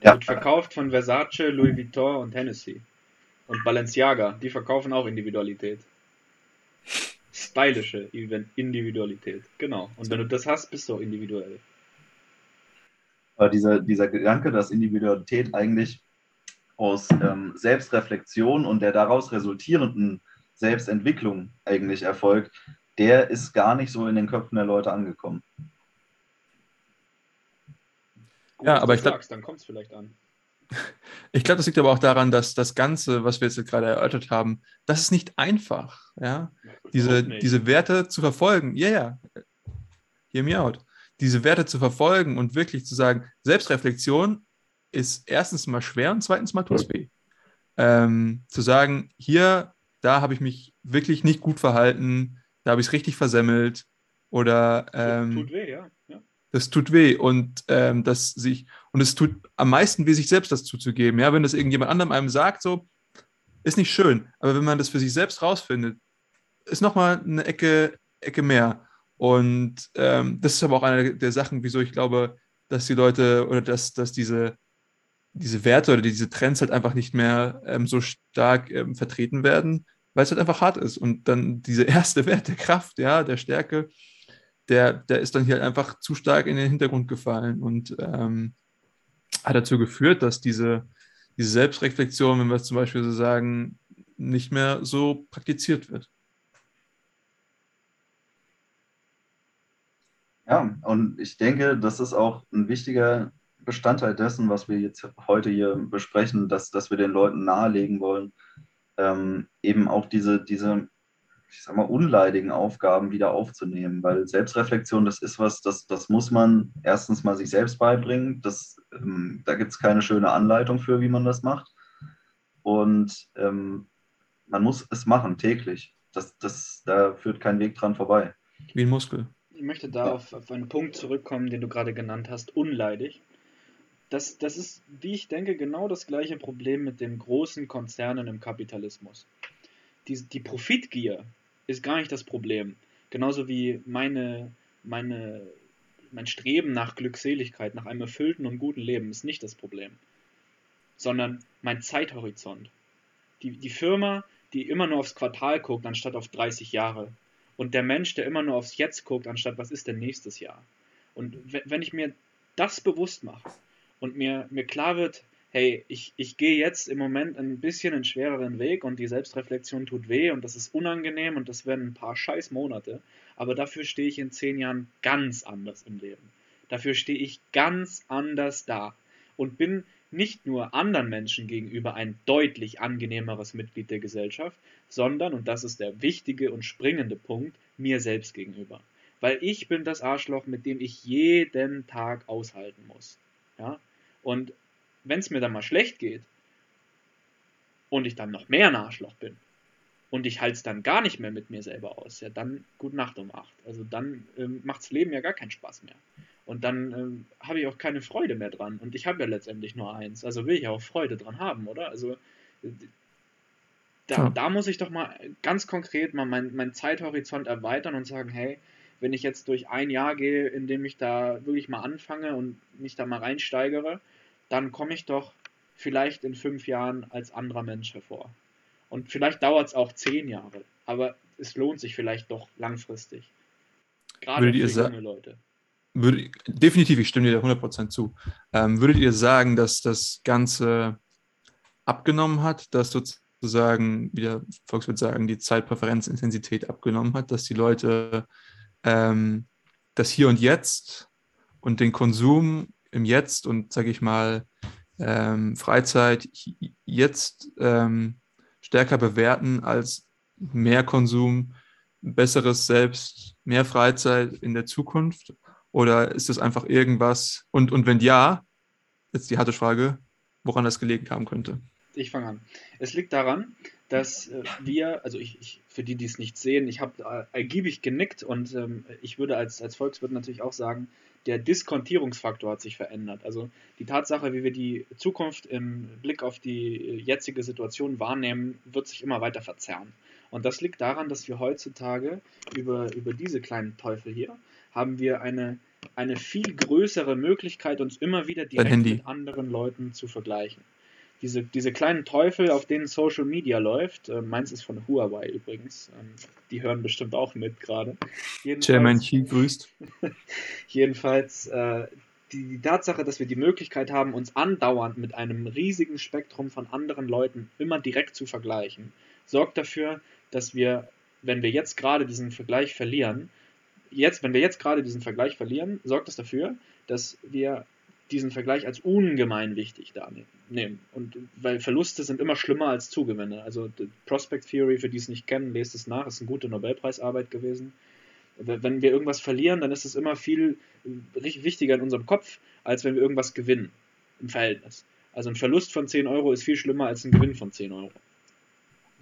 Der Ja, wird verkauft von Versace, Louis Vuitton und Hennessy. Und Balenciaga, die verkaufen auch Individualität. Stylische Individualität, genau. Und wenn du das hast, bist du auch individuell. aber dieser, dieser Gedanke, dass Individualität eigentlich aus ähm, Selbstreflexion und der daraus resultierenden Selbstentwicklung eigentlich erfolgt, der ist gar nicht so in den Köpfen der Leute angekommen. Gut, Ja, aber ich glaub- sagst, dann kommt es vielleicht an. Ich glaube, das liegt aber auch daran, dass das Ganze, was wir jetzt gerade erörtert haben, das ist nicht einfach, ja. Diese, diese Werte zu verfolgen, ja, ja, hear me out, diese Werte zu verfolgen und wirklich zu sagen, Selbstreflexion ist erstens mal schwer und zweitens mal tut es weh. Ähm, zu sagen, hier, da habe ich mich wirklich nicht gut verhalten, da habe ich es richtig versemmelt oder ähm, Tut weh, ja. ja. das tut weh und ähm, das sich und es tut am meisten weh, sich selbst das zuzugeben. Ja, wenn das irgendjemand anderem einem sagt, so ist nicht schön, aber wenn man das für sich selbst rausfindet, ist nochmal eine Ecke, Ecke mehr. Und ähm, das ist aber auch eine der Sachen, wieso ich glaube, dass die Leute oder dass, dass diese, diese Werte oder diese Trends halt einfach nicht mehr ähm, so stark ähm, vertreten werden, weil es halt einfach hart ist. Und dann dieser erste Wert der Kraft, ja, der Stärke, der, der ist dann hier halt einfach zu stark in den Hintergrund gefallen und ähm, hat dazu geführt, dass diese, diese Selbstreflexion, wenn wir es zum Beispiel so sagen, nicht mehr so praktiziert wird. Ja, und ich denke, das ist auch ein wichtiger Bestandteil dessen, was wir jetzt heute hier besprechen, dass, dass wir den Leuten nahelegen wollen, ähm, eben auch diese, diese, ich sag mal, unleidigen Aufgaben wieder aufzunehmen, weil Selbstreflexion, das ist was, das, das muss man erstens mal sich selbst beibringen. Das, ähm, da gibt es keine schöne Anleitung für, wie man das macht. Und ähm, man muss es machen, täglich. Das, das, da führt kein Weg dran vorbei. Wie ein Muskel. Ich möchte da auf, auf einen Punkt zurückkommen, den du gerade genannt hast, unleidig. Das, das ist, wie ich denke, genau das gleiche Problem mit den großen Konzernen im Kapitalismus. Die, die Profitgier ist gar nicht das Problem. Genauso wie meine, meine, mein Streben nach Glückseligkeit, nach einem erfüllten und guten Leben ist nicht das Problem, sondern mein Zeithorizont. Die, die Firma, die immer nur aufs Quartal guckt, anstatt auf 30 Jahre. Und der Mensch, der immer nur aufs Jetzt guckt, anstatt was ist denn nächstes Jahr. Und wenn ich mir das bewusst mache und mir, mir klar wird, hey, ich, ich gehe jetzt im Moment ein bisschen einen schwereren Weg und die Selbstreflexion tut weh und das ist unangenehm und das werden ein paar scheiß Monate, aber dafür stehe ich in zehn Jahren ganz anders im Leben. Dafür stehe ich ganz anders da und bin nicht nur anderen Menschen gegenüber ein deutlich angenehmeres Mitglied der Gesellschaft, sondern, und das ist der wichtige und springende Punkt, mir selbst gegenüber. Weil ich bin das Arschloch, mit dem ich jeden Tag aushalten muss. Ja? Und wenn es mir dann mal schlecht geht und ich dann noch mehr ein Arschloch bin und ich halte es dann gar nicht mehr mit mir selber aus, ja, dann gut Nacht um acht. Also dann ähm, macht das Leben ja gar keinen Spaß mehr. Und dann ähm, habe ich auch keine Freude mehr dran. Und ich habe ja letztendlich nur eins. Also will ich ja auch Freude dran haben, oder? Also da, ja. da muss ich doch mal ganz konkret mal meinen mein Zeithorizont erweitern und sagen, hey, wenn ich jetzt durch ein Jahr gehe, in dem ich da wirklich mal anfange und mich da mal reinsteigere, dann komme ich doch vielleicht in fünf Jahren als anderer Mensch hervor. Und vielleicht dauert es auch zehn Jahre, aber es lohnt sich vielleicht doch langfristig. Gerade für junge Leute. Würde, definitiv, ich stimme dir 100% zu. Ähm, würdet ihr sagen, dass das Ganze abgenommen hat, dass sozusagen, wie der Volkswirt sagen, die Zeitpräferenzintensität abgenommen hat, dass die Leute ähm, das Hier und Jetzt und den Konsum im Jetzt und, sage ich mal, ähm, Freizeit jetzt ähm, stärker bewerten als mehr Konsum, besseres Selbst, mehr Freizeit in der Zukunft? Oder ist es einfach irgendwas? Und, und wenn ja, jetzt die harte Frage, woran das gelegen haben könnte. Ich fange an. Es liegt daran, dass äh, wir, also ich, ich, für die, die es nicht sehen, ich habe äh, ergiebig genickt und ähm, ich würde als, als Volkswirt natürlich auch sagen, der Diskontierungsfaktor hat sich verändert. Also die Tatsache, wie wir die Zukunft im Blick auf die jetzige Situation wahrnehmen, wird sich immer weiter verzerren. Und das liegt daran, dass wir heutzutage über, über diese kleinen Teufel hier haben wir eine, eine viel größere Möglichkeit, uns immer wieder direkt mit anderen Leuten zu vergleichen. Diese, diese kleinen Teufel, auf denen Social Media läuft, äh, meins ist von Huawei übrigens, ähm, die hören bestimmt auch mit gerade. Chairman Xi grüßt. jedenfalls, äh, die, die Tatsache, dass wir die Möglichkeit haben, uns andauernd mit einem riesigen Spektrum von anderen Leuten immer direkt zu vergleichen, sorgt dafür, dass wir, wenn wir jetzt gerade diesen Vergleich verlieren, jetzt, wenn wir jetzt gerade diesen Vergleich verlieren, sorgt das dafür, dass wir diesen Vergleich als ungemein wichtig da nehmen. Und weil Verluste sind immer schlimmer als Zugewinne. Also Prospect Theory, für die es nicht kennen, lest es nach, ist eine gute Nobelpreisarbeit gewesen. Wenn wir irgendwas verlieren, dann ist es immer viel wichtiger in unserem Kopf, als wenn wir irgendwas gewinnen im Verhältnis. Also ein Verlust von 10 Euro ist viel schlimmer als ein Gewinn von 10 Euro.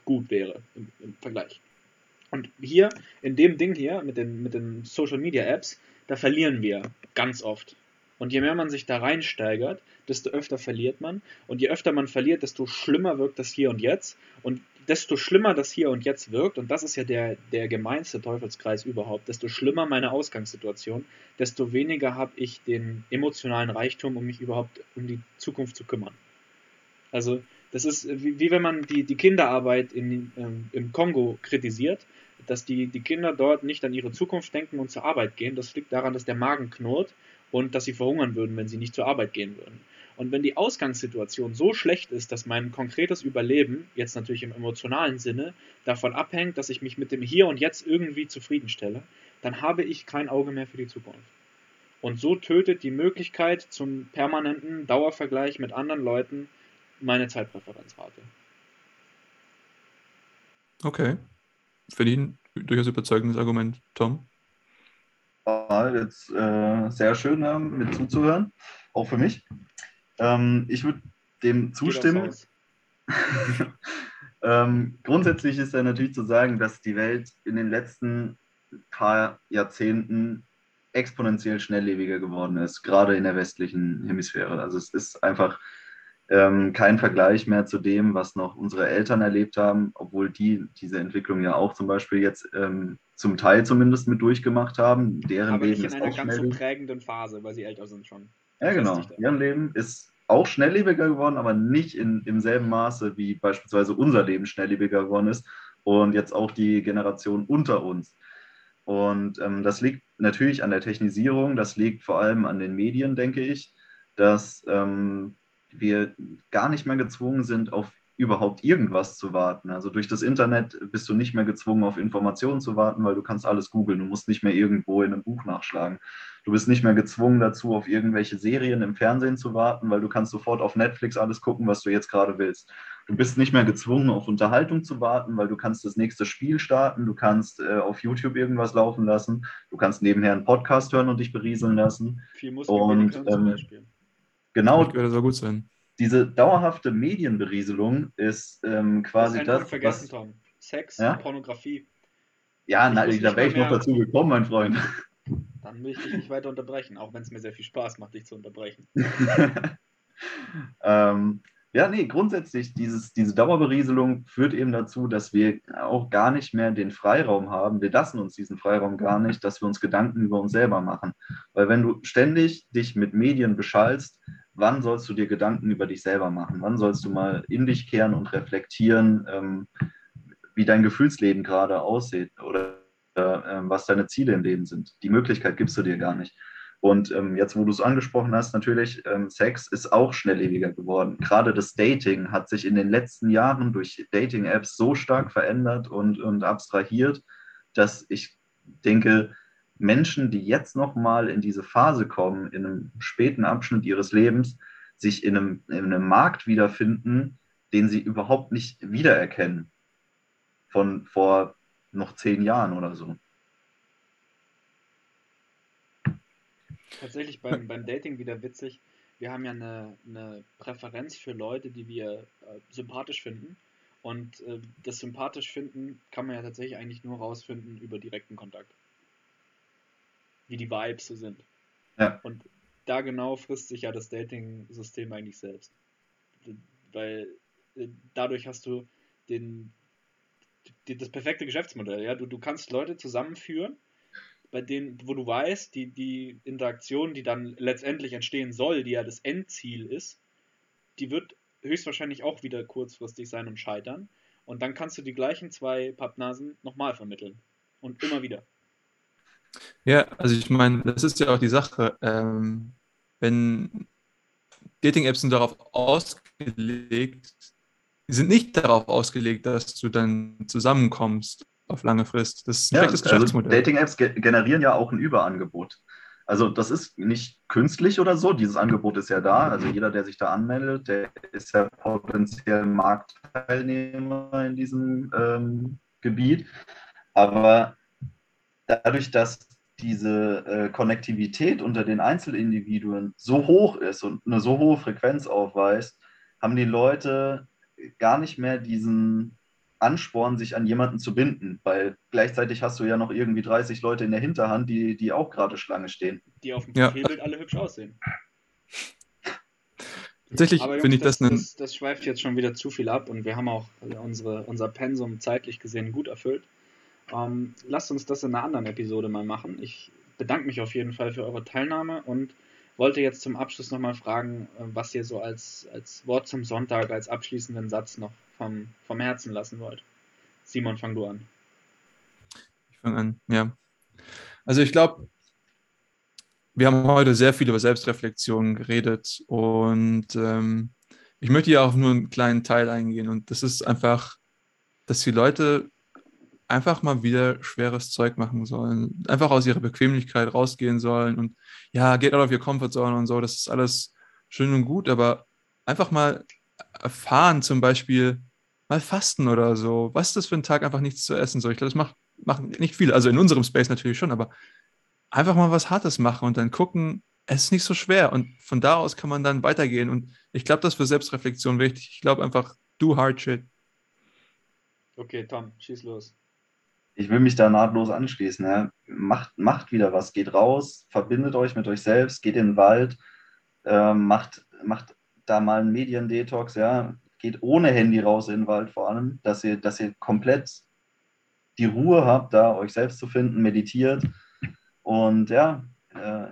Gut wäre im, im Vergleich. Und hier, in dem Ding hier, mit den, mit den Social Media Apps, da verlieren wir ganz oft. Und je mehr man sich da reinsteigert, desto öfter verliert man. Und je öfter man verliert, desto schlimmer wirkt das Hier und Jetzt. Und desto schlimmer das Hier und Jetzt wirkt, und das ist ja der, der gemeinste Teufelskreis überhaupt, desto schlimmer meine Ausgangssituation, desto weniger habe ich den emotionalen Reichtum, um mich überhaupt um die Zukunft zu kümmern. Also das ist wie, wie wenn man die, die Kinderarbeit in, ähm, im Kongo kritisiert, dass die, die Kinder dort nicht an ihre Zukunft denken und zur Arbeit gehen. Das liegt daran, dass der Magen knurrt und dass sie verhungern würden, wenn sie nicht zur Arbeit gehen würden. Und wenn die Ausgangssituation so schlecht ist, dass mein konkretes Überleben, jetzt natürlich im emotionalen Sinne, davon abhängt, dass ich mich mit dem Hier und Jetzt irgendwie zufriedenstelle, dann habe ich kein Auge mehr für die Zukunft. Und so tötet die Möglichkeit zum permanenten Dauervergleich mit anderen Leuten meine Zeitpräferenzrate. Okay. Ich ein durchaus überzeugendes Argument, Tom. War jetzt äh, sehr schön, äh, mit zuzuhören, auch für mich. Ähm, ich würde dem zustimmen. ähm, grundsätzlich ist ja natürlich zu sagen, dass die Welt in den letzten paar Jahrzehnten exponentiell schnelllebiger geworden ist, gerade in der westlichen Hemisphäre. Also es ist einfach ähm, kein Vergleich mehr zu dem, was noch unsere Eltern erlebt haben, obwohl die diese Entwicklung ja auch zum Beispiel jetzt ähm, zum Teil zumindest mit durchgemacht haben. Deren Aber Leben nicht in einer ganz so prägenden Phase, weil sie älter sind schon. Ja, genau. Deren Leben ist auch schnelllebiger geworden, aber nicht in, im selben Maße, wie beispielsweise unser Leben schnelllebiger geworden ist und jetzt auch die Generation unter uns. Und ähm, das liegt natürlich an der Technisierung, das liegt vor allem an den Medien, denke ich, dass ähm, wir gar nicht mehr gezwungen sind, auf überhaupt irgendwas zu warten. Also durch das Internet bist du nicht mehr gezwungen, auf Informationen zu warten, weil du kannst alles googeln. Du musst nicht mehr irgendwo in einem Buch nachschlagen. Du bist nicht mehr gezwungen dazu, auf irgendwelche Serien im Fernsehen zu warten, weil du kannst sofort auf Netflix alles gucken, was du jetzt gerade willst. Du bist nicht mehr gezwungen, auf Unterhaltung zu warten, weil du kannst das nächste Spiel starten, du kannst äh, auf YouTube irgendwas laufen lassen, du kannst nebenher einen Podcast hören und dich berieseln lassen. Viel Musik und ähm, zum Beispiel. Genau. Das würde so gut sein diese dauerhafte Medienberieselung ist ähm, quasi das. das. vergessen, was, Tom. Sex, ja? Pornografie. Ja, na, da wäre ich noch dazu gekommen, mein Freund. Dann will ich dich nicht weiter unterbrechen, auch wenn es mir sehr viel Spaß macht, dich zu unterbrechen. ähm, ja, nee, grundsätzlich, dieses, diese Dauerberieselung führt eben dazu, dass wir auch gar nicht mehr den Freiraum haben. Wir lassen uns diesen Freiraum gar nicht, dass wir uns Gedanken über uns selber machen. Weil wenn du ständig dich mit Medien beschallst, wann sollst du dir Gedanken über dich selber machen? Wann sollst du mal in dich kehren und reflektieren, ähm, wie dein Gefühlsleben gerade aussieht oder äh, was deine Ziele im Leben sind? Die Möglichkeit gibst du dir gar nicht. Und ähm, jetzt, wo du es angesprochen hast, natürlich, ähm, Sex ist auch schnelllebiger geworden. Gerade das Dating hat sich in den letzten Jahren durch Dating-Apps so stark verändert und, und abstrahiert, dass ich denke, Menschen, die jetzt nochmal in diese Phase kommen, in einem späten Abschnitt ihres Lebens, sich in einem, in einem Markt wiederfinden, den sie überhaupt nicht wiedererkennen von vor noch zehn Jahren oder so. Tatsächlich beim, beim Dating wieder witzig. Wir haben ja eine, eine Präferenz für Leute, die wir äh, sympathisch finden. Und äh, das sympathisch finden kann man ja tatsächlich eigentlich nur rausfinden über direkten Kontakt wie die Vibes so sind. Ja. Und da genau frisst sich ja das Dating-System eigentlich selbst. Weil äh, dadurch hast du den, das perfekte Geschäftsmodell. Ja? Du, du kannst Leute zusammenführen, bei denen, wo du weißt, die, die Interaktion, die dann letztendlich entstehen soll, die ja das Endziel ist, die wird höchstwahrscheinlich auch wieder kurzfristig sein und scheitern. Und dann kannst du die gleichen zwei Pappnasen nochmal vermitteln. Und immer wieder. Ja, also ich meine, das ist ja auch die Sache. Ähm, wenn Dating-Apps sind darauf ausgelegt, sind nicht darauf ausgelegt, dass du dann zusammenkommst auf lange Frist. Das ist ein ja, schlechtes also Geschäftsmodell. Also Dating-Apps ge generieren ja auch ein Überangebot. Also das ist nicht künstlich oder so, dieses Angebot ist ja da. Also jeder, der sich da anmeldet, der ist ja potenziell Marktteilnehmer in diesem ähm, Gebiet. Aber dadurch, dass diese äh, Konnektivität unter den Einzelindividuen so hoch ist und eine so hohe Frequenz aufweist, haben die Leute gar nicht mehr diesen Ansporn, sich an jemanden zu binden, weil gleichzeitig hast du ja noch irgendwie 30 Leute in der Hinterhand, die, die auch gerade Schlange stehen. Die auf dem Profilbild ja. alle hübsch aussehen. Tatsächlich finde ich das, das, das, das schweift jetzt schon wieder zu viel ab und wir haben auch unsere, unser Pensum zeitlich gesehen gut erfüllt. Ähm, lasst uns das in einer anderen Episode mal machen. Ich bedanke mich auf jeden Fall für eure Teilnahme und wollte jetzt zum Abschluss nochmal fragen, äh, was ihr so als, als Wort zum Sonntag, als abschließenden Satz noch vom, vom Herzen lassen wollt. Simon, fang du an. Ich fange an, ja. Also ich glaube, wir haben heute sehr viel über Selbstreflexion geredet und ähm, ich möchte hier auch nur einen kleinen Teil eingehen und das ist einfach, dass die Leute einfach mal wieder schweres Zeug machen sollen, einfach aus ihrer Bequemlichkeit rausgehen sollen und ja, geht out of your comfort zone und so, das ist alles schön und gut, aber einfach mal erfahren, zum Beispiel mal fasten oder so. Was ist das für ein Tag, einfach nichts zu essen? So, ich glaube, das macht, macht nicht viel, also in unserem Space natürlich schon, aber einfach mal was Hartes machen und dann gucken, es ist nicht so schwer und von da aus kann man dann weitergehen und ich glaube, das ist für Selbstreflexion wichtig. Ich glaube einfach, do hard shit. Okay, Tom, schieß los ich will mich da nahtlos anschließen. Ja. Macht, macht wieder was, geht raus, verbindet euch mit euch selbst, geht in den Wald, äh, macht, macht da mal einen Mediendetox, ja. Geht ohne Handy raus in den Wald vor allem, dass ihr, dass ihr komplett die Ruhe habt, da euch selbst zu finden, meditiert und ja, äh,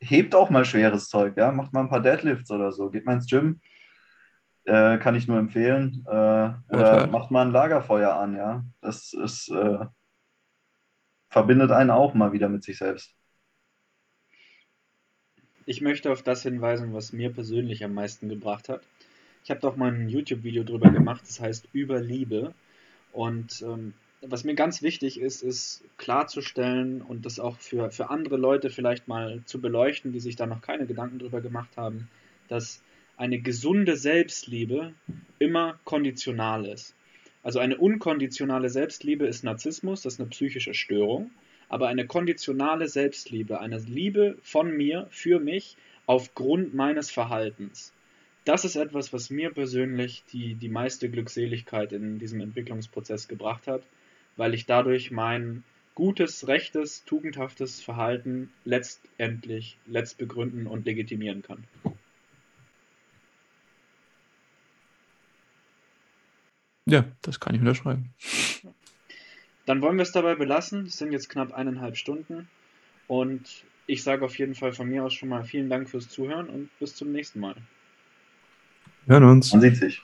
hebt auch mal schweres Zeug, ja, macht mal ein paar Deadlifts oder so, geht mal ins Gym, äh, kann ich nur empfehlen. Äh, oder okay. macht mal ein Lagerfeuer an, ja. Das ist, äh, verbindet einen auch mal wieder mit sich selbst. Ich möchte auf das hinweisen, was mir persönlich am meisten gebracht hat. Ich habe doch mal ein YouTube-Video drüber gemacht, das heißt Über Liebe. Und ähm, was mir ganz wichtig ist, ist klarzustellen und das auch für, für andere Leute vielleicht mal zu beleuchten, die sich da noch keine Gedanken drüber gemacht haben, dass eine gesunde Selbstliebe immer konditional ist. Also eine unkonditionale Selbstliebe ist Narzissmus, das ist eine psychische Störung, aber eine konditionale Selbstliebe, eine Liebe von mir für mich aufgrund meines Verhaltens, das ist etwas, was mir persönlich die, die meiste Glückseligkeit in diesem Entwicklungsprozess gebracht hat, weil ich dadurch mein gutes, rechtes, tugendhaftes Verhalten letztendlich letzt begründen und legitimieren kann. Ja, das kann ich unterschreiben. Dann wollen wir es dabei belassen. Es sind jetzt knapp eineinhalb Stunden. Und ich sage auf jeden Fall von mir aus schon mal vielen Dank fürs Zuhören und bis zum nächsten Mal. Wir hören uns. Man sieht sich.